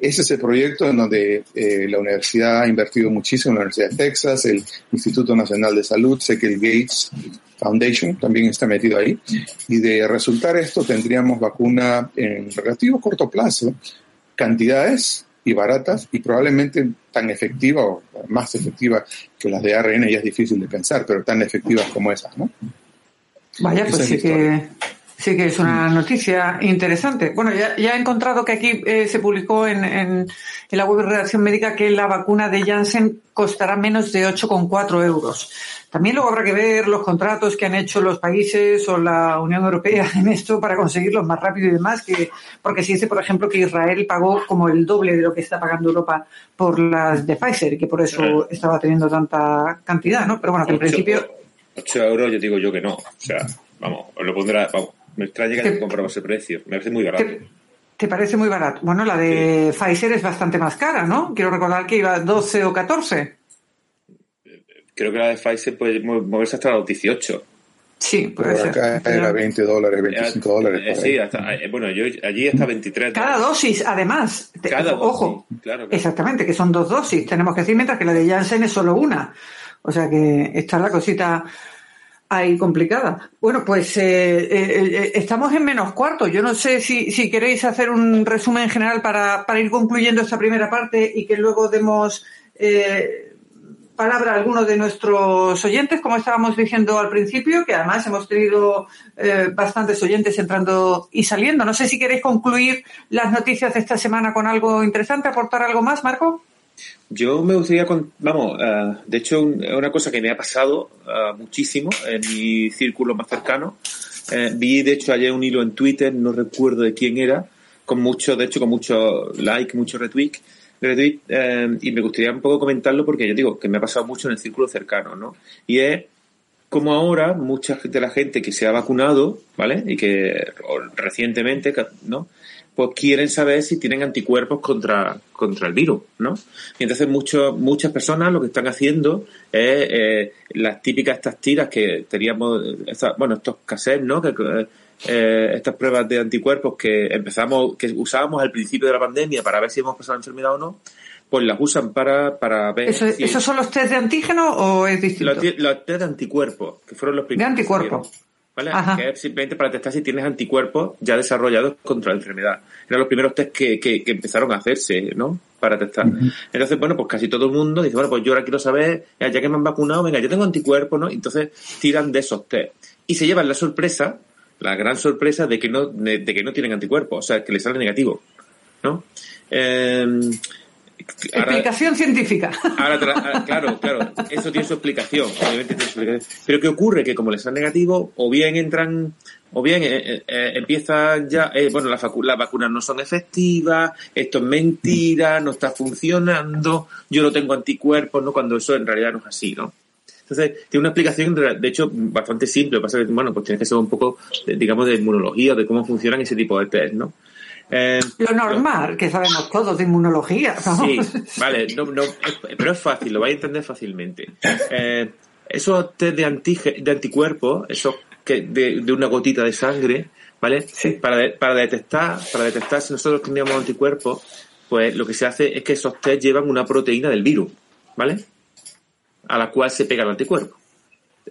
C: Ese es el proyecto en donde eh, la universidad ha invertido muchísimo, la Universidad de Texas, el Instituto Nacional de Salud, sé Gates Foundation también está metido ahí, y de resultar esto tendríamos vacuna en relativo corto plazo, cantidades y baratas y probablemente tan efectiva o más efectiva que las de ARN, ya es difícil de pensar, pero tan efectivas como esas, ¿no?
A: Vaya, pues sí que, sí que es una noticia interesante. Bueno, ya, ya he encontrado que aquí eh, se publicó en, en, la web de Redacción Médica que la vacuna de Janssen costará menos de 8,4 euros. También luego habrá que ver los contratos que han hecho los países o la Unión Europea en esto para conseguirlos más rápido y demás, que, porque si dice, por ejemplo, que Israel pagó como el doble de lo que está pagando Europa por las de Pfizer y que por eso estaba teniendo tanta cantidad, ¿no? Pero bueno, que en principio
D: 8 euros, yo digo yo que no. O sea, vamos, os lo pondrá, vamos, me extraña que comprado ese precio. Me parece muy barato.
A: ¿Te parece muy barato? Bueno, la de Pfizer es bastante más cara, ¿no? Quiero recordar que iba a 12 o 14.
D: Creo que la de Pfizer puede moverse hasta los 18.
A: Sí, puede ser.
C: Acá era 20 dólares, 25 dólares.
D: Eh, sí, hasta, eh, bueno, yo allí hasta 23
A: Cada dosis, además.
D: Cada
A: Ojo,
D: dosis, claro,
A: exactamente, que son dos dosis, tenemos que decir, mientras que la de Janssen es solo una. O sea que está la cosita ahí complicada. Bueno, pues eh, estamos en menos cuarto. Yo no sé si, si queréis hacer un resumen general para, para ir concluyendo esta primera parte y que luego demos palabra a algunos de nuestros oyentes, como estábamos diciendo al principio, que además hemos tenido eh, bastantes oyentes entrando y saliendo. No sé si queréis concluir las noticias de esta semana con algo interesante, aportar algo más, Marco.
D: Yo me gustaría, vamos, uh, de hecho, una cosa que me ha pasado uh, muchísimo en mi círculo más cercano. Eh, vi, de hecho, ayer un hilo en Twitter, no recuerdo de quién era, con mucho, de hecho, con mucho like, mucho retweet, eh, y me gustaría un poco comentarlo porque yo digo que me ha pasado mucho en el círculo cercano, ¿no? Y es como ahora mucha de la gente que se ha vacunado, ¿vale? Y que recientemente, ¿no? Pues quieren saber si tienen anticuerpos contra, contra el virus, ¿no? Y entonces muchos, muchas personas lo que están haciendo es eh, las típicas estas tiras que teníamos, bueno, estos cassettes, ¿no? Que, eh, estas pruebas de anticuerpos que empezamos, que usábamos al principio de la pandemia para ver si hemos pasado la enfermedad o no, pues las usan para, para ver.
A: ¿Eso, ¿Esos son los test de antígeno o es distinto?
D: Los, test de anticuerpos, que fueron los primeros.
A: De anticuerpos.
D: ¿Vale? Que es simplemente para testar si tienes anticuerpos ya desarrollados contra la enfermedad. Eran los primeros test que, que, empezaron a hacerse, ¿no? Para testar. Entonces, bueno, pues casi todo el mundo dice, bueno, pues yo ahora quiero saber, ya que me han vacunado, venga, yo tengo anticuerpos, ¿no? Entonces tiran de esos test. Y se llevan la sorpresa la gran sorpresa de que no, de, que no tienen anticuerpos, o sea, que les sale negativo, ¿no?
A: Explicación científica.
D: Ahora, claro, claro, eso tiene su explicación, obviamente tiene su explicación. Pero ¿qué ocurre? Que como les sale negativo, o bien entran, o bien eh, eh, eh empiezan ya, eh, bueno, las, las, vacunas no son efectivas, esto es mentira, no está funcionando, yo no tengo anticuerpos, ¿no? Cuando eso en realidad no es así, ¿no? Entonces, tiene una explicación, de hecho, bastante simple. Pasa que, bueno, pues tiene que ser un poco, digamos, de inmunología, de cómo funcionan ese tipo de test, ¿no?
A: Eh, lo normal, que sabemos todos de inmunología.
D: Sí, vale, no, no, pero es fácil, lo vais a entender fácilmente. Eh, esos test de, de anticuerpos, esos que de, de, una gotita de sangre, ¿vale? Sí. Para, para detectar, para detectar si nosotros teníamos anticuerpos, pues lo que se hace es que esos test llevan una proteína del virus, ¿vale? a la cual se pega el anticuerpo.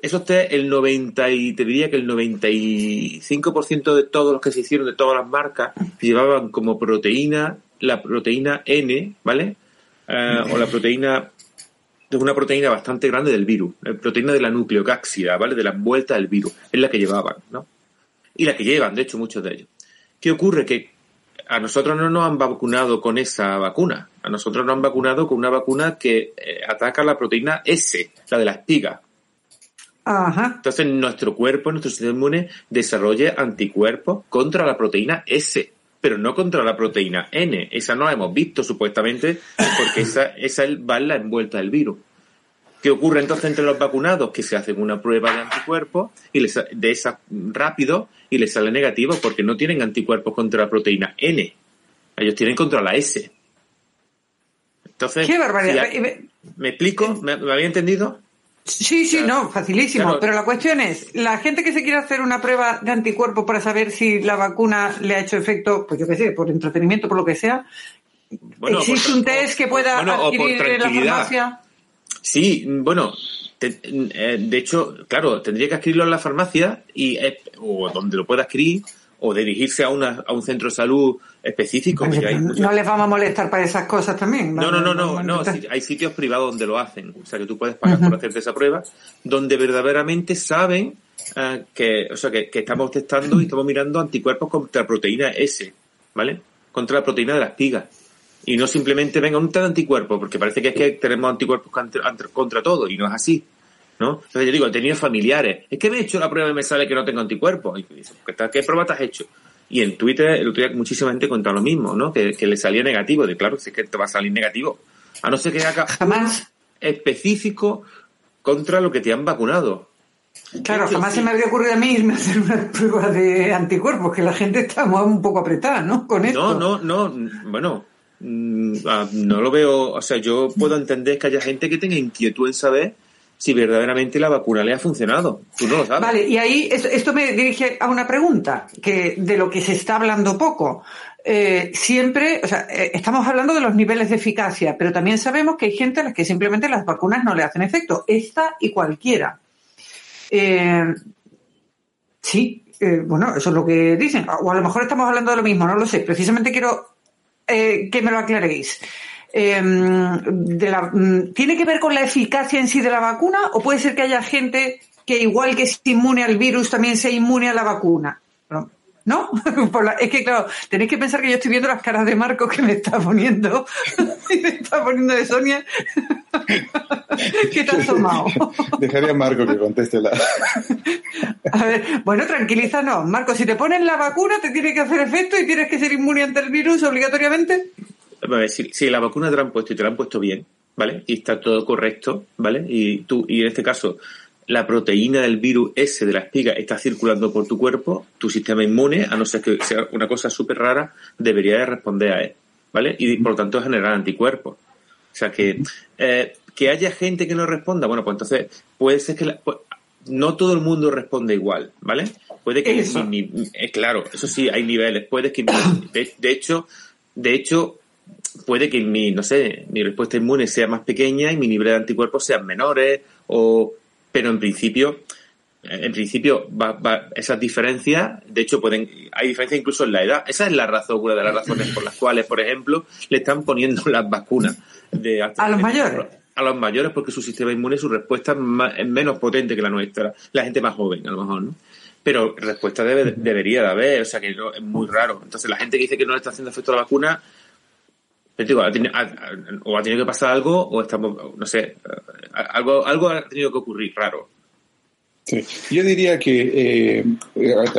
D: Eso es el 90 y te diría que el 95% de todos los que se hicieron de todas las marcas llevaban como proteína la proteína N, ¿vale? Eh, o la proteína de una proteína bastante grande del virus, la proteína de la nucleocápsida, ¿vale? De la envuelta del virus, es la que llevaban, ¿no? Y la que llevan, de hecho, muchos de ellos. ¿Qué ocurre? Que a nosotros no nos han vacunado con esa vacuna. A nosotros nos han vacunado con una vacuna que eh, ataca la proteína S, la de la espiga.
A: Ajá.
D: Entonces nuestro cuerpo, nuestro sistema inmune desarrolla anticuerpos contra la proteína S, pero no contra la proteína N. Esa no la hemos visto supuestamente porque esa, esa va en la envuelta del virus. ¿Qué ocurre entonces entre los vacunados? Que se hacen una prueba de anticuerpos y les, de esa rápido y les sale negativo porque no tienen anticuerpos contra la proteína N. Ellos tienen contra la S. Entonces,
A: ¡Qué barbaridad!
D: ¿me explico? ¿Me, había entendido?
A: Sí, sí, no, facilísimo. Pero la cuestión es, la gente que se quiere hacer una prueba de anticuerpos para saber si la vacuna le ha hecho efecto, pues yo qué sé, por entretenimiento, por lo que sea, ¿existe un test que pueda adquirir en la farmacia?
D: Sí, bueno, eh, de hecho, claro, tendría que adquirirlo en la farmacia y eh, o donde lo pueda adquirir o dirigirse a, una, a un centro de salud específico.
A: no les vamos a molestar para esas cosas también.
D: No, no, no, no, no, hay sitios privados donde lo hacen, o sea que tú puedes pagar por hacerte esa prueba, donde verdaderamente saben eh, que, o sea, que, que, estamos testando y estamos mirando anticuerpos contra la proteína S, ¿vale? Contra la proteína de las pigas y no simplemente venga un test de anticuerpos, porque parece que es que tenemos anticuerpos contra, todo y no es así. ¿No? Entonces yo digo, he tenido familiares, es que me he hecho la prueba y me sale que no tengo anticuerpos. Y dice, ¿qué prueba te has hecho? Y en Twitter el otro día muchísima gente contaba lo mismo, ¿no? Que, le salía negativo. De claro, si es que te va a salir negativo. A no ser que haga
A: jamás
D: específico contra lo que te han vacunado.
A: Claro, jamás se me había ocurrido a mí irme a hacer una prueba de anticuerpos, que la gente está un poco apretada, ¿no? Con esto.
D: No, no, no. Bueno, mm, ah, no lo veo. O sea, yo puedo entender que haya gente que tenga inquietud en saber si verdaderamente la vacuna le ha funcionado. Tú no lo sabes.
A: Vale, y ahí esto me dirige a una pregunta que de lo que se está hablando poco. Eh, siempre, o sea, eh, estamos hablando de los niveles de eficacia, pero también sabemos que hay gente a la que simplemente las vacunas no le hacen efecto, esta y cualquiera. Eh, sí, bueno, eso es lo que dicen, o a lo mejor estamos hablando de lo mismo, no lo sé. Precisamente quiero que me lo aclaréis. De la, mm, ¿Tiene que ver con la eficacia en sí de la vacuna o puede ser que haya gente que igual que es inmune al virus también sea inmune a la vacuna? ¿No? es que, claro, tenéis que pensar que yo estoy viendo las caras de Marco que me está poniendo, y me está poniendo de Sonia. ¿Qué te has tomado?
C: Dejaría a Marco que conteste la.
A: a ver, bueno, tranquilízanos. Marco, si te ponen la vacuna, te tiene que hacer efecto y tienes que ser inmune ante el virus obligatoriamente.
D: A ver, si, si la vacuna te la han puesto y te la han puesto bien, ¿vale? Y está todo correcto, ¿vale? Y tú, y en este caso, la proteína del virus S de la espiga está circulando por tu cuerpo, tu sistema inmune, a no ser que sea una cosa súper rara, debería de responder a él, ¿vale? Y por lo tanto generar anticuerpos. O sea que, eh, que haya gente que no responda, bueno, pues entonces puede ser que pues, no todo el mundo responde igual, ¿vale? Puede que es eh, claro, eso sí, hay niveles, puede que de, de hecho, de hecho, puede que mi, no sé, mi respuesta inmune sea más pequeña y mi nivel de anticuerpos sean menores o pero en principio, en principio, va, esas diferencias, de hecho, pueden, hay diferencias incluso en la edad. Esa es la razón, una de las razones por las cuales, por ejemplo, le están poniendo las vacunas de
A: a los mayores.
D: A los mayores, porque su sistema inmune, su respuesta es, menos potente que la nuestra. La gente más joven, a lo mejor, ¿no? Pero respuesta debería de haber, o sea que es muy raro. Entonces, la gente que dice que no le está haciendo efecto la vacuna, digo, o ha tenido que pasar algo, o estamos, no sé, algo, algo ha tenido que ocurrir raro.
C: Sí, yo diría que eh,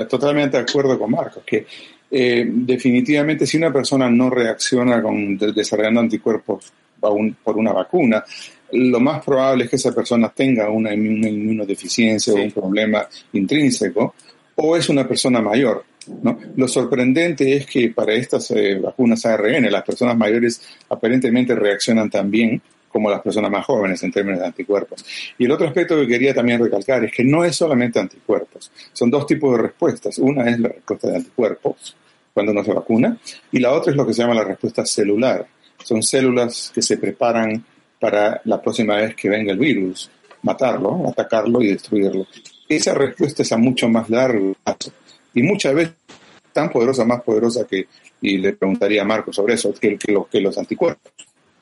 C: totalmente de acuerdo con Marcos, que eh, definitivamente si una persona no reacciona con desarrollando anticuerpos por una vacuna, lo más probable es que esa persona tenga una, inmunodeficiencia o un problema intrínseco, o es una persona mayor. ¿No? Lo sorprendente es que para estas eh, vacunas ARN las personas mayores aparentemente reaccionan también como las personas más jóvenes en términos de anticuerpos. Y el otro aspecto que quería también recalcar es que no es solamente anticuerpos, son dos tipos de respuestas. Una es la respuesta de anticuerpos, cuando uno se vacuna, y la otra es lo que se llama la respuesta celular. Son células que se preparan para la próxima vez que venga el virus, matarlo, atacarlo y destruirlo. Esa respuesta es a mucho más largo plazo y muchas veces tan poderosa, más poderosa que, y le preguntaría a Marco sobre eso, que, que, que los anticuerpos.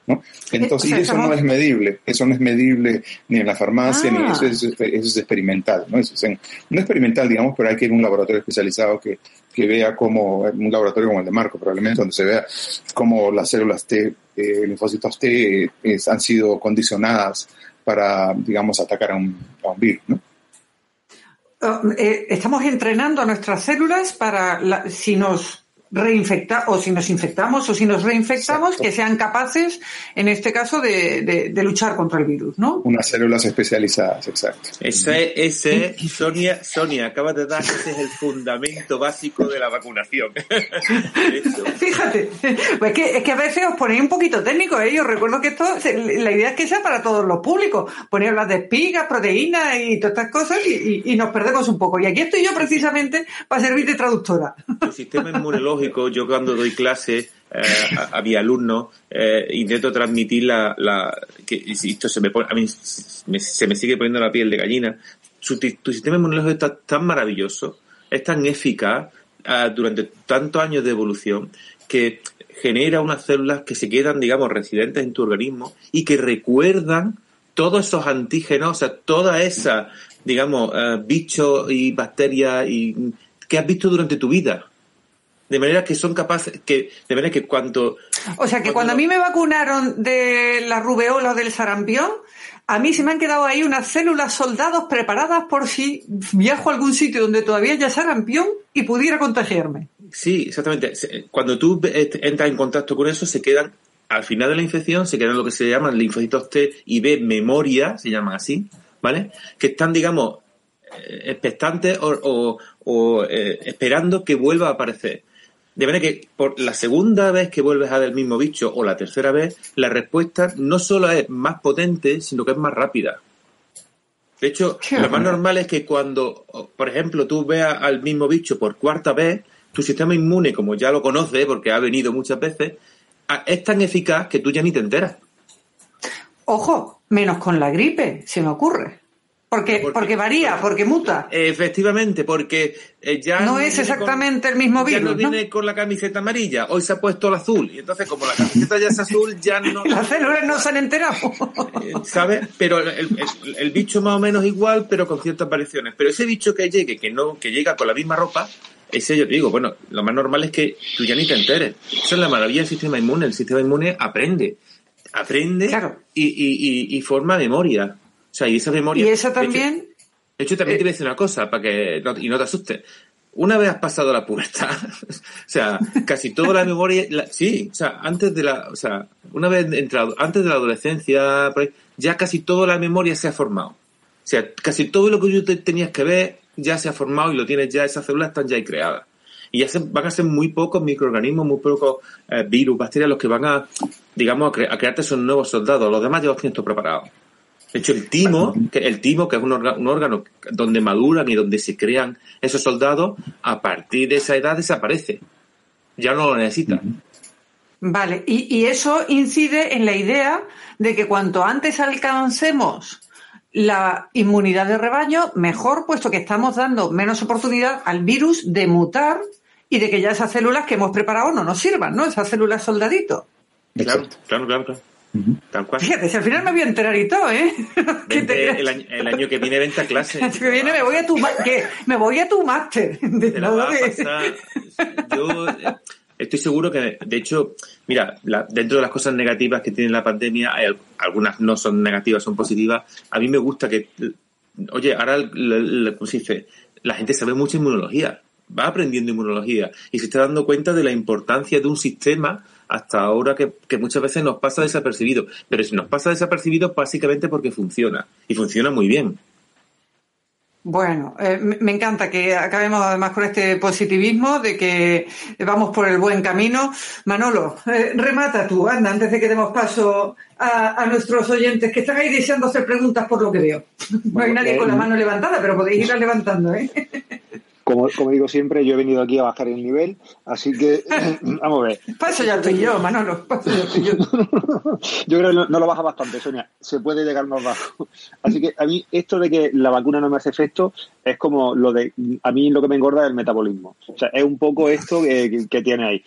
C: ¿no? Entonces, y eso no es medible, eso no es medible ni en la farmacia, ni eso es, eso es experimental, ¿no? Eso es no experimental, digamos, pero hay que ir a un laboratorio especializado que, que vea cómo, un laboratorio como el de Marco, probablemente, donde se vea cómo las células T, eh, linfocitos T, eh, han sido condicionadas para, digamos, atacar a un, a un virus, ¿no?
A: Eh, estamos entrenando a nuestras células para si nos reinfectar o si nos infectamos o si nos reinfectamos, que sean capaces, en este caso, de, luchar contra el virus, ¿no?
C: Unas células especializadas, exacto.
D: Ese, ese, Sonia, Sonia, acabas de dar, ese es el fundamento básico de la vacunación.
A: Fíjate, pues es que, es que a veces os ponéis un poquito técnico, ¿eh? Yo recuerdo que esto, la idea es que sea para todos los públicos, poner las de espigas, proteínas y todas estas cosas y, nos perdemos un poco. Y aquí estoy yo precisamente para servir de traductora.
D: El sistema inmunológico yo cuando doy clases eh, a, mi alumno eh, intento transmitir la, que esto se me pone, a mí se me sigue poniendo la piel de gallina. tu sistema inmunológico está tan maravilloso, es tan eficaz ah, durante tantos años de evolución que genera unas células que se quedan, digamos, residentes en tu organismo y que recuerdan todos esos antígenos, o sea, toda esa, digamos, uh, bichos y bacterias y, que has visto durante tu vida de manera que son capaces, que, de manera que cuando...
A: O sea, que cuando, a mí me vacunaron de la rubeola o del sarampión, a mí se me han quedado ahí unas células soldados preparadas por si viajo a algún sitio donde todavía haya sarampión y pudiera contagiarme.
D: Sí, exactamente. Cuando tú entras en contacto con eso, se quedan, al final de la infección, se quedan lo que se llaman linfocitos T y B memoria, se llaman así, ¿vale? Que están, digamos, expectantes o, eh, esperando que vuelva a aparecer. De manera que por la segunda vez que vuelves a ver el mismo bicho o la tercera vez, la respuesta no solo es más potente, sino que es más rápida. De hecho, lo más normal es que cuando, por ejemplo, tú veas al mismo bicho por cuarta vez, tu sistema inmune, como ya lo conoces, porque ha venido muchas veces, es tan eficaz que tú ya ni te enteras.
A: Ojo, menos con la gripe, se me ocurre. Porque, porque, varía, porque muta.
D: Efectivamente, porque eh, ya...
A: No, es exactamente el mismo virus.
D: Ya no viene con la camiseta amarilla, hoy se ha puesto el azul. Y entonces, como la camiseta ya es azul, ya no...
A: Las células no se han enterado.
D: Eh, ¿Sabes? Pero el, bicho más o menos igual, pero con ciertas variaciones. Pero ese bicho que llegue, que no que llega con la misma ropa, ese yo te digo, bueno, lo más normal es que tú ya ni te enteres. Eso es la maravilla del sistema inmune. El sistema inmune aprende. Aprende y, y, y forma memoria. O sea, y esa memoria.
A: Y esa también.
D: De hecho, también te voy a decir una cosa, para que y no te asustes. Una vez has pasado la pubertad, o sea, casi toda la memoria, sí, o sea, antes de la, o sea, una vez entrado, antes de la adolescencia, ya casi toda la memoria se ha formado. O sea, casi todo lo que yo te tenías que ver ya se ha formado y lo tienes ya, esas células están ya ahí creadas. Y ya se, van a ser muy pocos microorganismos, muy pocos eh, virus, bacterias los que van a, digamos, a, crearte esos nuevos soldados. Los demás ya los tienes todo preparados. De hecho, el timo, que, el timo, que es un, órgano donde maduran y donde se crean esos soldados, a partir de esa edad desaparece. Ya no lo necesita.
A: Vale, y, y eso incide en la idea de que cuanto antes alcancemos la inmunidad de rebaño, mejor, puesto que estamos dando menos oportunidad al virus de mutar y de que ya esas células que hemos preparado no nos sirvan, ¿no? Esas células soldadito.
D: Claro, claro, claro, claro.
A: Fíjate, si al final me voy a enterar y todo, ¿eh?
D: el, año, que viene venta clase.
A: El año que viene me voy a tu, me voy a tu máster.
D: Yo eh, estoy seguro que, de hecho, mira, dentro de las cosas negativas que tiene la pandemia, hay, algunas no son negativas, son positivas. A mí me gusta que, oye, ahora, ¿cómo se dice? La gente sabe mucha inmunología, va aprendiendo inmunología y se está dando cuenta de la importancia de un sistema hasta ahora que, muchas veces nos pasa desapercibido. Pero si nos pasa desapercibido, básicamente porque funciona. Y funciona muy bien.
A: Bueno, eh, me encanta que acabemos además con este positivismo de que vamos por el buen camino. Manolo, eh, remata tú, anda, antes de que demos paso a, nuestros oyentes que están ahí deseando hacer preguntas por lo que veo. No hay nadie con la mano levantada, pero podéis irla levantando, ¿eh?
B: Como, como, digo siempre, yo he venido aquí a bajar el nivel, así que vamos a ver.
A: Paso ya estoy yo, Manolo. Paso ya estoy yo.
B: yo creo que no, lo baja bastante, Sonia. Se puede llegar más bajo. Así que a mí esto de que la vacuna no me hace efecto es como lo de, a mí lo que me engorda es el metabolismo. O sea, es un poco esto que, que tiene ahí.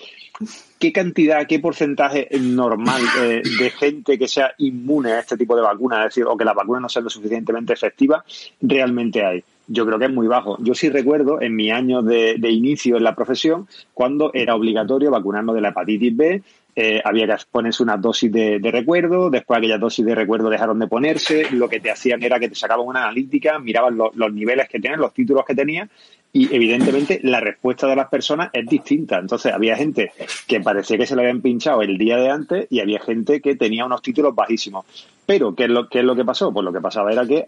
B: ¿Qué cantidad, qué porcentaje normal eh, de gente que sea inmune a este tipo de vacunas, es decir, o que la vacuna no sea lo suficientemente efectiva, realmente hay? Yo creo que es muy bajo. Yo sí recuerdo en mi año de, inicio en la profesión, cuando era obligatorio vacunarnos de la hepatitis B, eh, había que ponerse una dosis de, recuerdo, después aquellas dosis de recuerdo dejaron de ponerse, lo que te hacían era que te sacaban una analítica, miraban los niveles que tenían, los títulos que tenían, y evidentemente la respuesta de las personas es distinta. Entonces había gente que parecía que se le habían pinchado el día de antes y había gente que tenía unos títulos bajísimos. Pero, ¿qué es lo, qué es lo que pasó? Pues lo que pasaba era que,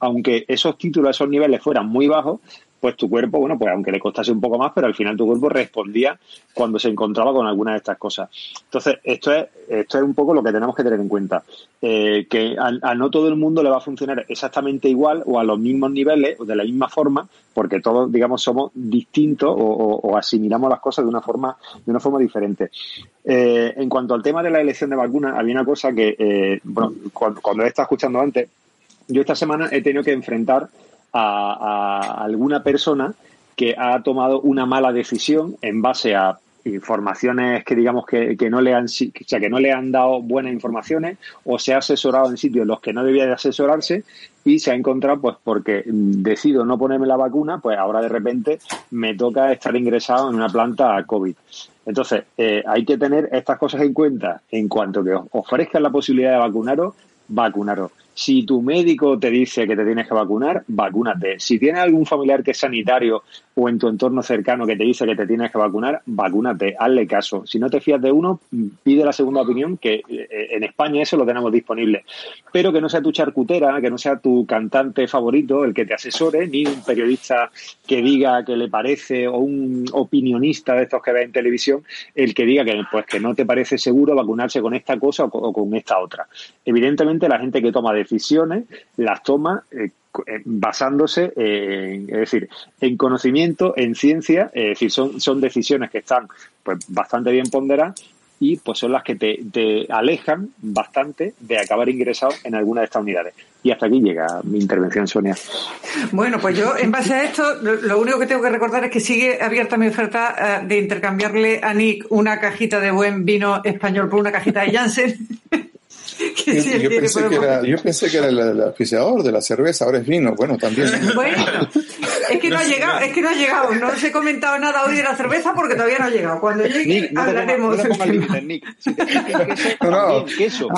B: aunque esos títulos, esos niveles fueran muy bajos, pues tu cuerpo, bueno, pues aunque le costase un poco más, pero al final tu cuerpo respondía cuando se encontraba con alguna de estas cosas. Entonces, esto es, esto es un poco lo que tenemos que tener en cuenta. Eh, que a, no todo el mundo le va a funcionar exactamente igual o a los mismos niveles o de la misma forma, porque todos, digamos, somos distintos o, asimilamos las cosas de una forma, de una forma diferente. Eh, en cuanto al tema de la elección de vacunas, había una cosa que, eh, bueno, cuando, cuando he estado escuchando antes, yo esta semana he tenido que enfrentar a, alguna persona que ha tomado una mala decisión en base a informaciones que digamos que, no le han o sea, que no le han dado buenas informaciones o se ha asesorado en sitios en los que no debía de asesorarse y se ha encontrado pues porque decido no ponerme la vacuna pues ahora de repente me toca estar ingresado en una planta COVID. Entonces eh, hay que tener estas cosas en cuenta. En cuanto que os ofrezcan la posibilidad de vacunaros vacunaros Si tu médico te dice que te tienes que vacunar, vacúnate. Si tienes algún familiar que es sanitario o en tu entorno cercano que te dice que te tienes que vacunar, vacúnate, hazle caso. Si no te fías de uno, pide la segunda opinión, que eh, en España eso lo tenemos disponible. Pero que no sea tu charcutera, que no sea tu cantante favorito el que te asesore, ni un periodista que diga que le parece, o un opinionista de estos que ve en televisión, el que diga que, pues, que no te parece seguro vacunarse con esta cosa o con esta otra. Evidentemente, la gente que toma decisiones las toma eh, eh, basándose en, es decir, en conocimiento, en ciencia, es decir, son, son decisiones que están pues bastante bien ponderadas y pues son las que te, te, alejan bastante de acabar ingresado en alguna de estas unidades. Y hasta aquí llega mi intervención, Sonia.
A: Bueno, pues yo en base a esto, lo único que tengo que recordar es que sigue abierta mi oferta eh, de intercambiarle a Nick una cajita de buen vino español por una cajita de Janssen.
C: yo, pensé que era, yo, pensé que era, el, oficiador de la cerveza, ahora es vino. Bueno, también.
A: Bueno, es que no ha llegado, es que no ha llegado. No os he comentado nada hoy de la cerveza porque todavía no ha llegado. Cuando llegue hablaremos.
B: No, Nick. no, queso,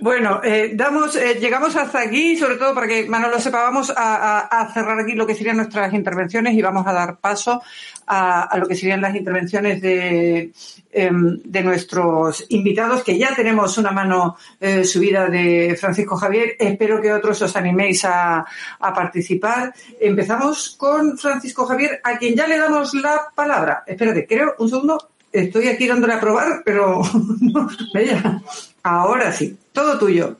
A: bueno, eh, damos, eh, llegamos hasta aquí, sobre todo para que Manolo sepa, vamos a, cerrar aquí lo que serían nuestras intervenciones y vamos a dar paso a, lo que serían las intervenciones de, em, de nuestros invitados, que ya tenemos una mano eh, subida de Francisco Javier. Espero que otros os animéis a, a participar. Empezamos con Francisco Javier, a quien ya le damos la palabra. Espérate, creo, un segundo, estoy aquí dándole a probar, pero no, ahora sí, todo tuyo.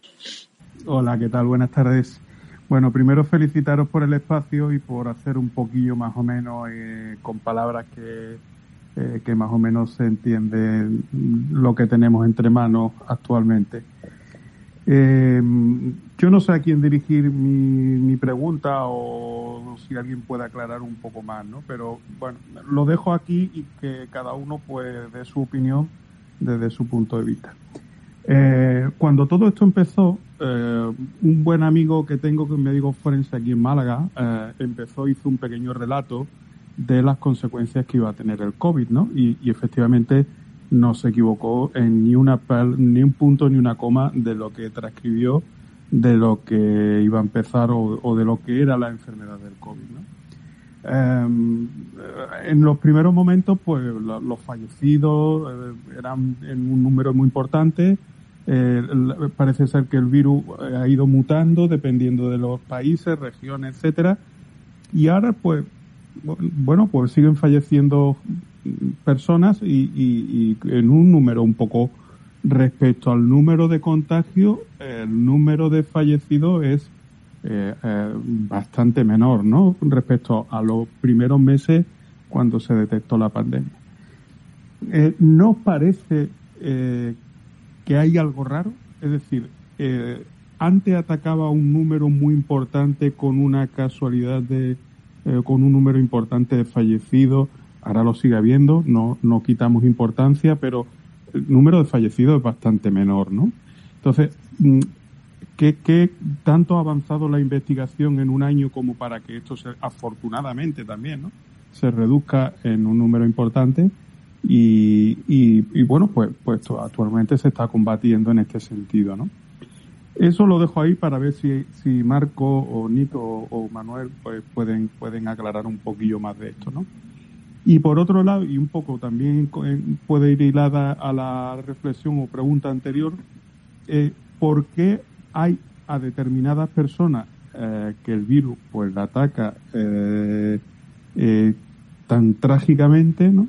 E: Hola, ¿qué tal? Buenas tardes. Bueno, primero felicitaros por el espacio y por hacer un poquillo más o menos eh, con palabras que, eh, que más o menos se entiende lo que tenemos entre manos actualmente. Eh, yo no sé a quién dirigir mi, mi, pregunta o si alguien puede aclarar un poco más, ¿no? Pero bueno, lo dejo aquí y que cada uno pues dé su opinión desde su punto de vista. Eh, cuando todo esto empezó, eh, un buen amigo que tengo, que me digo forense aquí en Málaga, eh, empezó, hizo un pequeño relato de las consecuencias que iba a tener el COVID, ¿no? Y, efectivamente no se equivocó en ni una ni un punto ni una coma de lo que transcribió de lo que iba a empezar o, de lo que era la enfermedad del COVID. ¿no? Em, en los primeros momentos, pues los fallecidos eh, eran en un número muy importante. Eh, parece ser que el virus ha ido mutando dependiendo de los países, regiones, etcétera. Y ahora, pues, bueno, pues siguen falleciendo personas y, en un número un poco respecto al número de contagios, el número de fallecidos es eh, eh, bastante menor, ¿no? Respecto a los primeros meses cuando se detectó la pandemia. Eh, ¿No parece que hay algo raro? Es decir, antes atacaba un número muy importante con una casualidad de, con un número importante de fallecidos ahora lo sigue habiendo, no, no quitamos importancia, pero el número de fallecidos es bastante menor, ¿no? Entonces, mm, ¿qué, qué tanto ha avanzado la investigación en un año como para que esto, se, afortunadamente también, ¿no? se reduzca en un número importante? Y, y, bueno, pues, pues actualmente se está combatiendo en este sentido, ¿no? Eso lo dejo ahí para ver si, si Marco o Nico o, Manuel pues pueden, pueden aclarar un poquillo más de esto, ¿no? Y por otro lado, y un poco también eh, puede ir hilada a la reflexión o pregunta anterior, eh, ¿por qué hay a determinadas personas eh, que el virus pues la ataca eh, tan trágicamente, ¿no?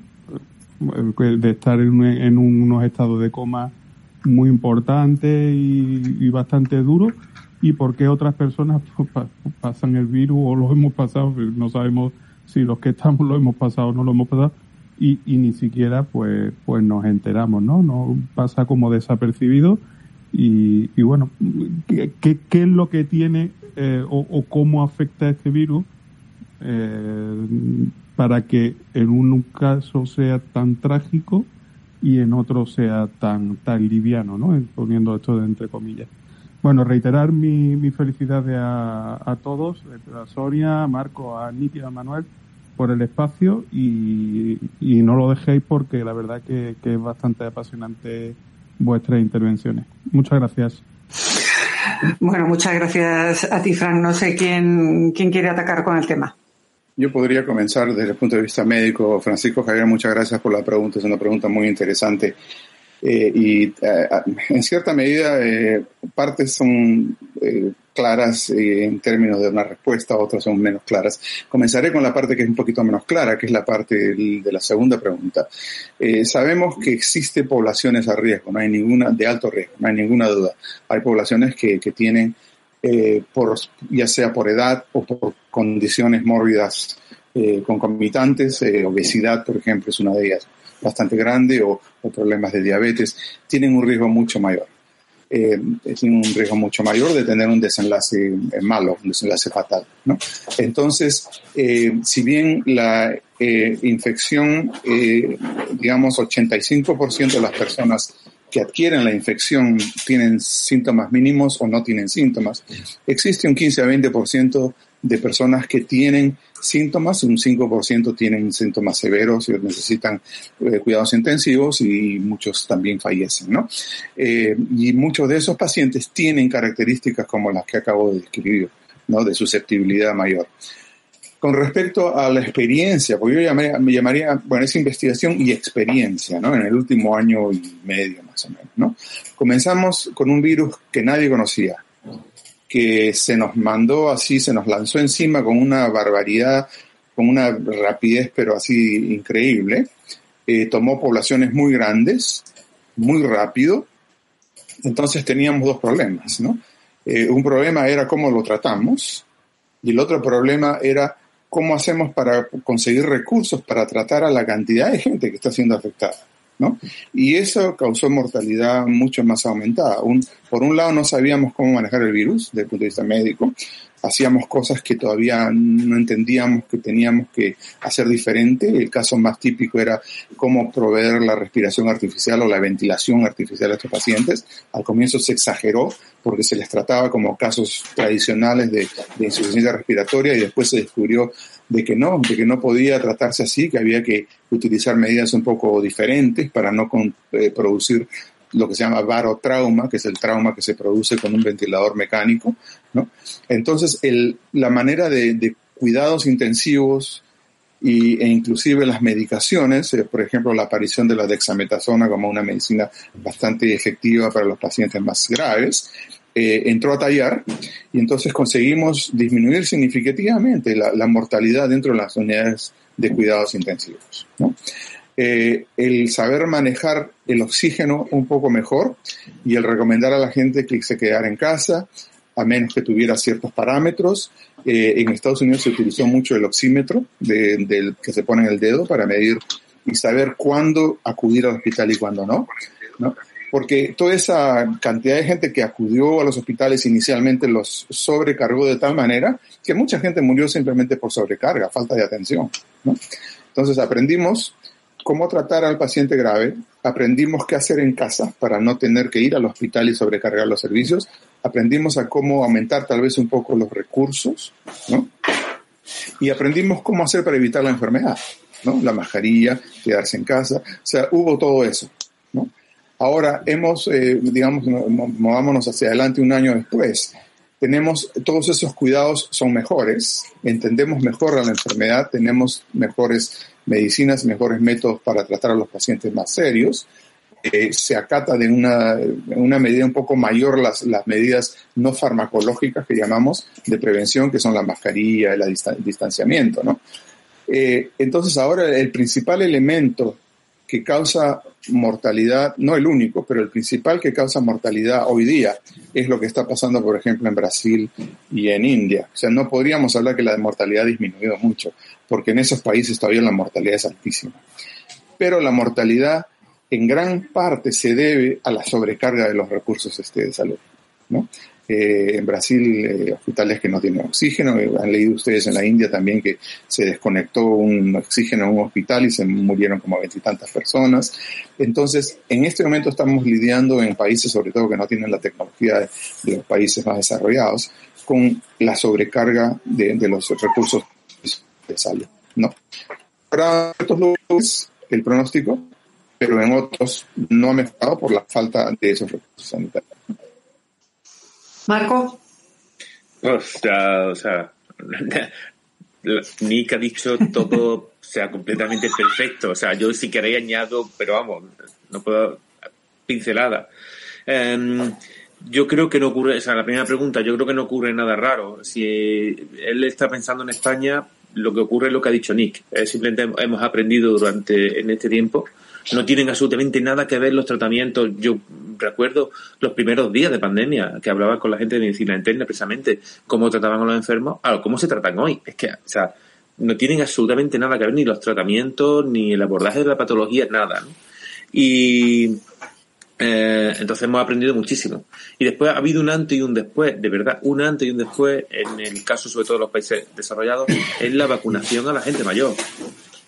E: De estar en, unos estados de coma muy importantes y, bastante duros, y por qué otras personas pasan el virus o lo hemos pasado, no sabemos si los que estamos lo hemos pasado o no lo hemos pasado y, y ni siquiera pues pues nos enteramos, ¿no? No pasa como desapercibido y, y bueno, ¿qué, ¿qué, es lo que tiene eh, o, o, cómo afecta este virus eh, para que en un caso sea tan trágico y en otro sea tan tan liviano, ¿no? Poniendo esto de entre comillas. Bueno, reiterar mi, mi felicidad a, a, todos, a Sonia, a Marco, a Niti, a Manuel, por el espacio y, y, no lo dejéis porque la verdad que, que es bastante apasionante vuestras intervenciones. Muchas gracias.
A: Bueno, muchas gracias a ti, Frank. No sé quién, quién quiere atacar con el tema.
C: Yo podría comenzar desde el punto de vista médico. Francisco Javier, muchas gracias por la pregunta. Es una pregunta muy interesante. Eh, y eh, en cierta medida, eh, partes son claras en términos de una respuesta, otras son menos claras. Comenzaré con la parte que es un poquito menos clara, que es la parte de la segunda pregunta. sabemos que existe poblaciones a riesgo, no hay ninguna, de alto riesgo, no hay ninguna duda. Hay poblaciones que, que tienen, por, ya sea por edad o por condiciones mórbidas concomitantes, obesidad, por ejemplo, es una de ellas bastante grande o, problemas de diabetes, tienen un riesgo mucho mayor. Eh, tienen un riesgo mucho mayor de tener un desenlace eh, malo, un desenlace fatal. ¿no? Entonces, eh, si bien la eh, infección, digamos, 85% de las personas que adquieren la infección tienen síntomas mínimos o no tienen síntomas, existe un 15 a 20% de personas que tienen síntomas, un 5% tienen síntomas severos y necesitan eh, cuidados intensivos y muchos también fallecen, ¿no? Eh, y muchos de esos pacientes tienen características como las que acabo de describir, ¿no? De susceptibilidad mayor. Con respecto a la experiencia, porque yo llamaría, me llamaría, bueno, es investigación y experiencia, ¿no? En el último año y medio más o menos, ¿no? Comenzamos con un virus que nadie conocía, que se nos mandó así, se nos lanzó encima con una barbaridad, con una rapidez, pero así increíble. Eh, tomó poblaciones muy grandes, muy rápido. Entonces teníamos dos problemas, ¿no? Eh, un problema era cómo lo tratamos y el otro problema era cómo hacemos para conseguir recursos para tratar a la cantidad de gente que está siendo afectada. ¿no? Y eso causó mortalidad mucho más aumentada. por un lado, no sabíamos cómo manejar el virus desde el punto de vista médico, hacíamos cosas que todavía no entendíamos que teníamos que hacer diferente. El caso más típico era cómo proveer la respiración artificial o la ventilación artificial a estos pacientes. Al comienzo se exageró porque se les trataba como casos tradicionales de, insuficiencia respiratoria y después se descubrió de que no, de que no podía tratarse así, que había que utilizar medidas un poco diferentes para no eh, producir lo que se llama barotrauma, que es el trauma que se produce con un ventilador mecánico, Entonces, la manera de, cuidados intensivos y, e inclusive las medicaciones, eh, por ejemplo, la aparición de la dexametasona como una medicina bastante efectiva para los pacientes más graves, eh, entró a tallar y entonces conseguimos disminuir significativamente la, mortalidad dentro de las unidades de cuidados intensivos. Eh, el saber manejar el oxígeno un poco mejor y el recomendar a la gente que se quedara en casa, a menos que tuviera ciertos parámetros. Eh, en Estados Unidos se utilizó mucho el oxímetro del que se pone en el dedo para medir y saber cuándo acudir al hospital y cuándo no. ¿no? porque toda esa cantidad de gente que acudió a los hospitales inicialmente los sobrecargó de tal manera que mucha gente murió simplemente por sobrecarga, falta de atención. Entonces aprendimos cómo tratar al paciente grave, aprendimos qué hacer en casa para no tener que ir al hospital y sobrecargar los servicios, aprendimos a cómo aumentar tal vez un poco los recursos, Y aprendimos cómo hacer para evitar la enfermedad, ¿no? La mascarilla, quedarse en casa, o sea, hubo todo eso. Ahora hemos, eh, digamos, movámonos hacia adelante un año después. Tenemos, todos esos cuidados son mejores, entendemos mejor a la enfermedad, tenemos mejores medicinas, mejores métodos para tratar a los pacientes más serios. Eh, se acata de una, una, medida un poco mayor las, las medidas no farmacológicas que llamamos de prevención, que son la mascarilla, el distanciamiento, ¿no? Eh, entonces ahora el principal elemento que causa mortalidad, no el único, pero el principal que causa mortalidad hoy día es lo que está pasando, por ejemplo, en Brasil y en India. O sea, no podríamos hablar que la mortalidad ha disminuido mucho, porque en esos países todavía la mortalidad es altísima. Pero la mortalidad en gran parte se debe a la sobrecarga de los recursos este, de salud. ¿no? Eh, en Brasil, eh, hospitales que no tienen oxígeno. Eh, han leído ustedes en la India también que se desconectó un oxígeno en un hospital y se murieron como veintitantas personas. Entonces, en este momento estamos lidiando en países, sobre todo que no tienen la tecnología de, los países más desarrollados, con la sobrecarga de, los recursos de salud. ¿no? Para estos lugares, el pronóstico pero en otros no ha mejorado por la falta de esos recursos sanitarios.
A: Marco.
D: o sea, Nick ha dicho todo sea completamente perfecto. O sea, yo si queréis añado, pero vamos, no puedo pincelada. Em, yo creo que no ocurre, o sea, la primera pregunta, yo creo que no ocurre nada raro. Si él está pensando en España, lo que ocurre es lo que ha dicho Nick. simplemente hemos aprendido durante en este tiempo. No tienen absolutamente nada que ver los tratamientos. Yo recuerdo los primeros días de pandemia que hablaba con la gente de medicina interna precisamente cómo trataban a los enfermos, a cómo se tratan hoy. Es que, o sea, no tienen absolutamente nada que ver ni los tratamientos, ni el abordaje de la patología, nada. Y eh, entonces hemos aprendido muchísimo. Y después ha habido un antes y un después, de verdad, un antes y un después, en el caso sobre todo de los países desarrollados, es la vacunación a la gente mayor.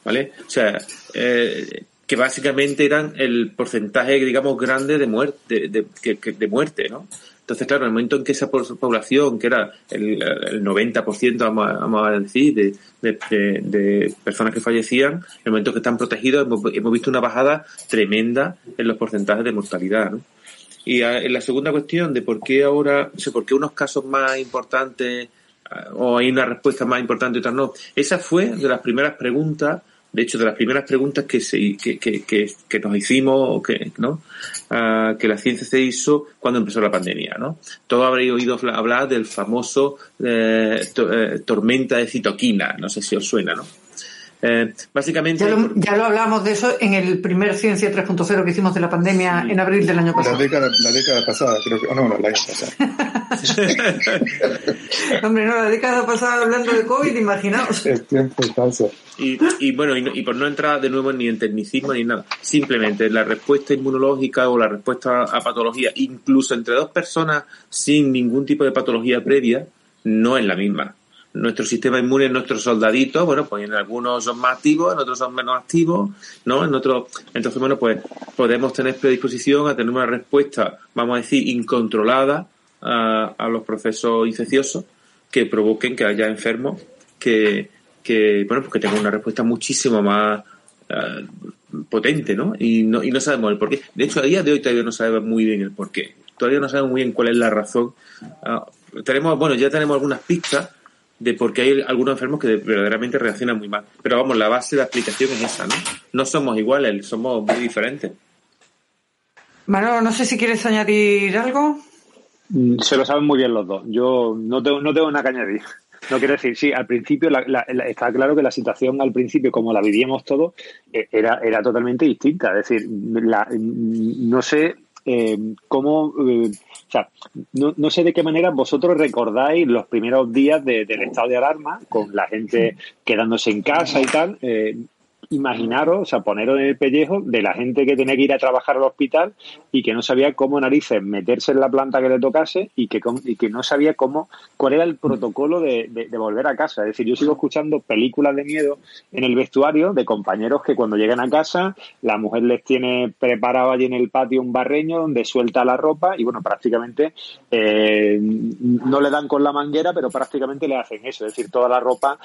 D: ¿Vale? O sea, eh, que básicamente eran el porcentaje, digamos, grande de muerte, de, de muerte, ¿no? Entonces, claro, en el momento en que esa población, que era el, el 90%, vamos vamos a decir, de, de, personas que fallecían, en el momento que están protegidos, hemos, visto una bajada tremenda en los porcentajes de mortalidad. ¿no? Y en la segunda cuestión de por qué ahora, o sea, por qué unos casos más importantes o hay una respuesta más importante y otras no, esa fue de las primeras preguntas de hecho, de las primeras preguntas que, se, que, que, que, nos hicimos, que, ¿no? Ah, que la ciencia se hizo cuando empezó la pandemia, ¿no? Todos habréis oído hablar del famoso eh, eh, tormenta de citoquina, no sé si os suena, ¿no? Eh, básicamente.
A: Ya lo, hablamos de eso en el primer Ciencia 3.0 que hicimos de la pandemia en abril del año pasado.
C: La década, la década pasada, creo que. Oh, no, no, el año pasado.
A: Hombre, no, la década pasada hablando de COVID, imaginaos.
C: El tiempo pasa.
D: Y, y bueno, y, y, por no entrar de nuevo ni en tecnicismo ni nada, simplemente la respuesta inmunológica o la respuesta a patología, incluso entre dos personas sin ningún tipo de patología previa, no es la misma nuestro sistema inmune, nuestros soldaditos, bueno, pues en algunos son más activos, en otros son menos activos, ¿no? En otros, entonces, bueno, pues podemos tener predisposición a tener una respuesta, vamos a decir, incontrolada a, los procesos infecciosos que provoquen que haya enfermos que, que bueno, pues que tengan una respuesta muchísimo más eh, potente, ¿no? Y, ¿no? y no sabemos el por qué. De hecho, a día de hoy todavía no sabemos muy bien el por qué. Todavía no sabemos muy bien cuál es la razón. Ah, tenemos, bueno, ya tenemos algunas pistas, de por qué hay algunos enfermos que verdaderamente reaccionan muy mal. Pero vamos, la base de aplicación es esa, ¿no? No somos iguales, somos muy diferentes.
A: Manolo, no sé si quieres añadir algo.
B: Mm, se lo saben muy bien los dos. Yo no tengo, no tengo nada que añadir. No quiero decir, sí, al principio está claro que la situación al principio, como la vivíamos todos, eh, era, era totalmente distinta. Es decir, no sé eh, cómo eh, o sea, no, no, sé de qué manera vosotros recordáis los primeros días del estado de alarma, con la gente quedándose en casa y tal. Eh, imaginaros, o sea, poneros en el pellejo de la gente que tenía que ir a trabajar al hospital y que no sabía cómo narices meterse en la planta que le tocase y que, y que no sabía cómo, cuál era el protocolo de, de, volver a casa. Es decir, yo sigo escuchando películas de miedo en el vestuario de compañeros que cuando llegan a casa, la mujer les tiene preparado allí en el patio un barreño donde suelta la ropa y bueno, prácticamente eh, no le dan con la manguera, pero prácticamente le hacen eso. Es decir, toda la ropa,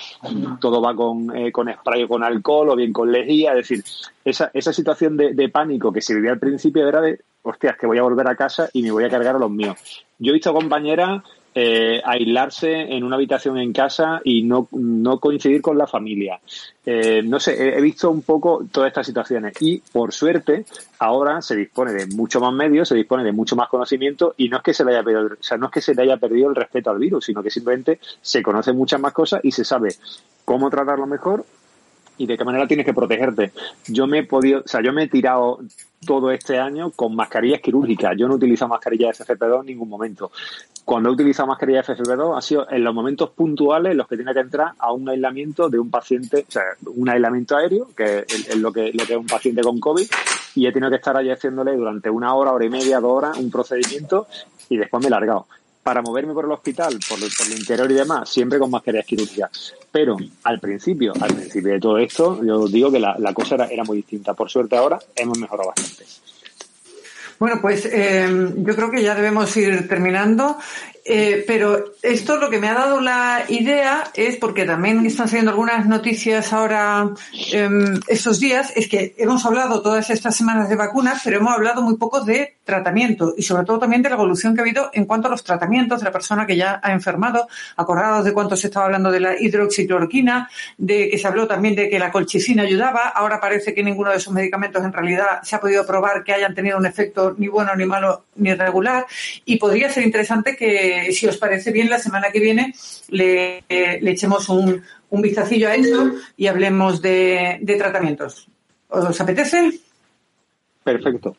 B: todo va con, eh, con spray o con alcohol o bien con lejía, es decir, esa, esa situación de, pánico que se vivía al principio era de, hostias, que voy a volver a casa y me voy a cargar a los míos. Yo he visto compañeras eh, aislarse en una habitación en casa y no, no coincidir con la familia. Eh, no sé, he, visto un poco todas estas situaciones y por suerte ahora se dispone de mucho más medios, se dispone de mucho más conocimiento y no es que se le haya perdido, o sea, no es que se le haya perdido el respeto al virus, sino que simplemente se conocen muchas más cosas y se sabe cómo tratarlo mejor y de qué manera tienes que protegerte. Yo me he podido, o sea, yo me he tirado todo este año con mascarillas quirúrgicas. Yo no he utilizado mascarillas de FFP2 en ningún momento. Cuando he utilizado mascarillas de FFP2 ha sido en los momentos puntuales en los que tiene que entrar a un aislamiento de un paciente, o sea, un aislamiento aéreo, que es lo que, lo que es un paciente con COVID, y he tenido que estar allí haciéndole durante una hora, hora y media, dos horas, un procedimiento y después me he largado para moverme por el hospital, por el, interior y demás, siempre con mascarillas quirúrgicas. Pero al principio, al principio de todo esto, yo digo que la, cosa era, era, muy distinta. Por suerte ahora hemos mejorado bastante.
A: Bueno, pues eh, yo creo que ya debemos ir terminando Eh, pero esto lo que me ha dado la idea es porque también están saliendo algunas noticias ahora em, estos días, es que hemos hablado todas estas semanas de vacunas, pero hemos hablado muy poco de tratamiento y sobre todo también de la evolución que ha habido en cuanto a los tratamientos de la persona que ya ha enfermado. Acordados de cuánto se estaba hablando de la hidroxicloroquina, de que se habló también de que la colchicina ayudaba. Ahora parece que ninguno de esos medicamentos en realidad se ha podido probar que hayan tenido un efecto ni bueno, ni malo, ni regular. Y podría ser interesante si os parece bien, la semana que viene le, le echemos un, un vistacillo a eso y hablemos de, de tratamientos. ¿Os apetece?
B: Perfecto.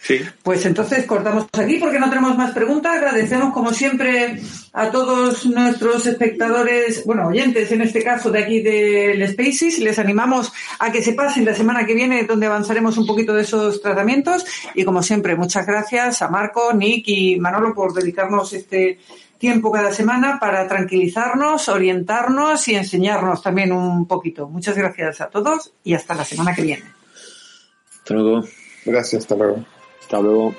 D: Sí.
A: Pues entonces cortamos aquí porque no tenemos más preguntas. Agradecemos como siempre a todos nuestros espectadores, bueno, oyentes en este caso de aquí del Spaces. Les animamos a que se pasen la semana que viene donde avanzaremos un poquito de esos tratamientos. Y como siempre, muchas gracias a Marco, Nick y Manolo por dedicarnos este tiempo cada semana para tranquilizarnos, orientarnos y enseñarnos también un poquito. Muchas gracias a todos y hasta la semana que viene.
D: Hasta luego.
C: Gracias, hasta luego.
B: Hasta luego.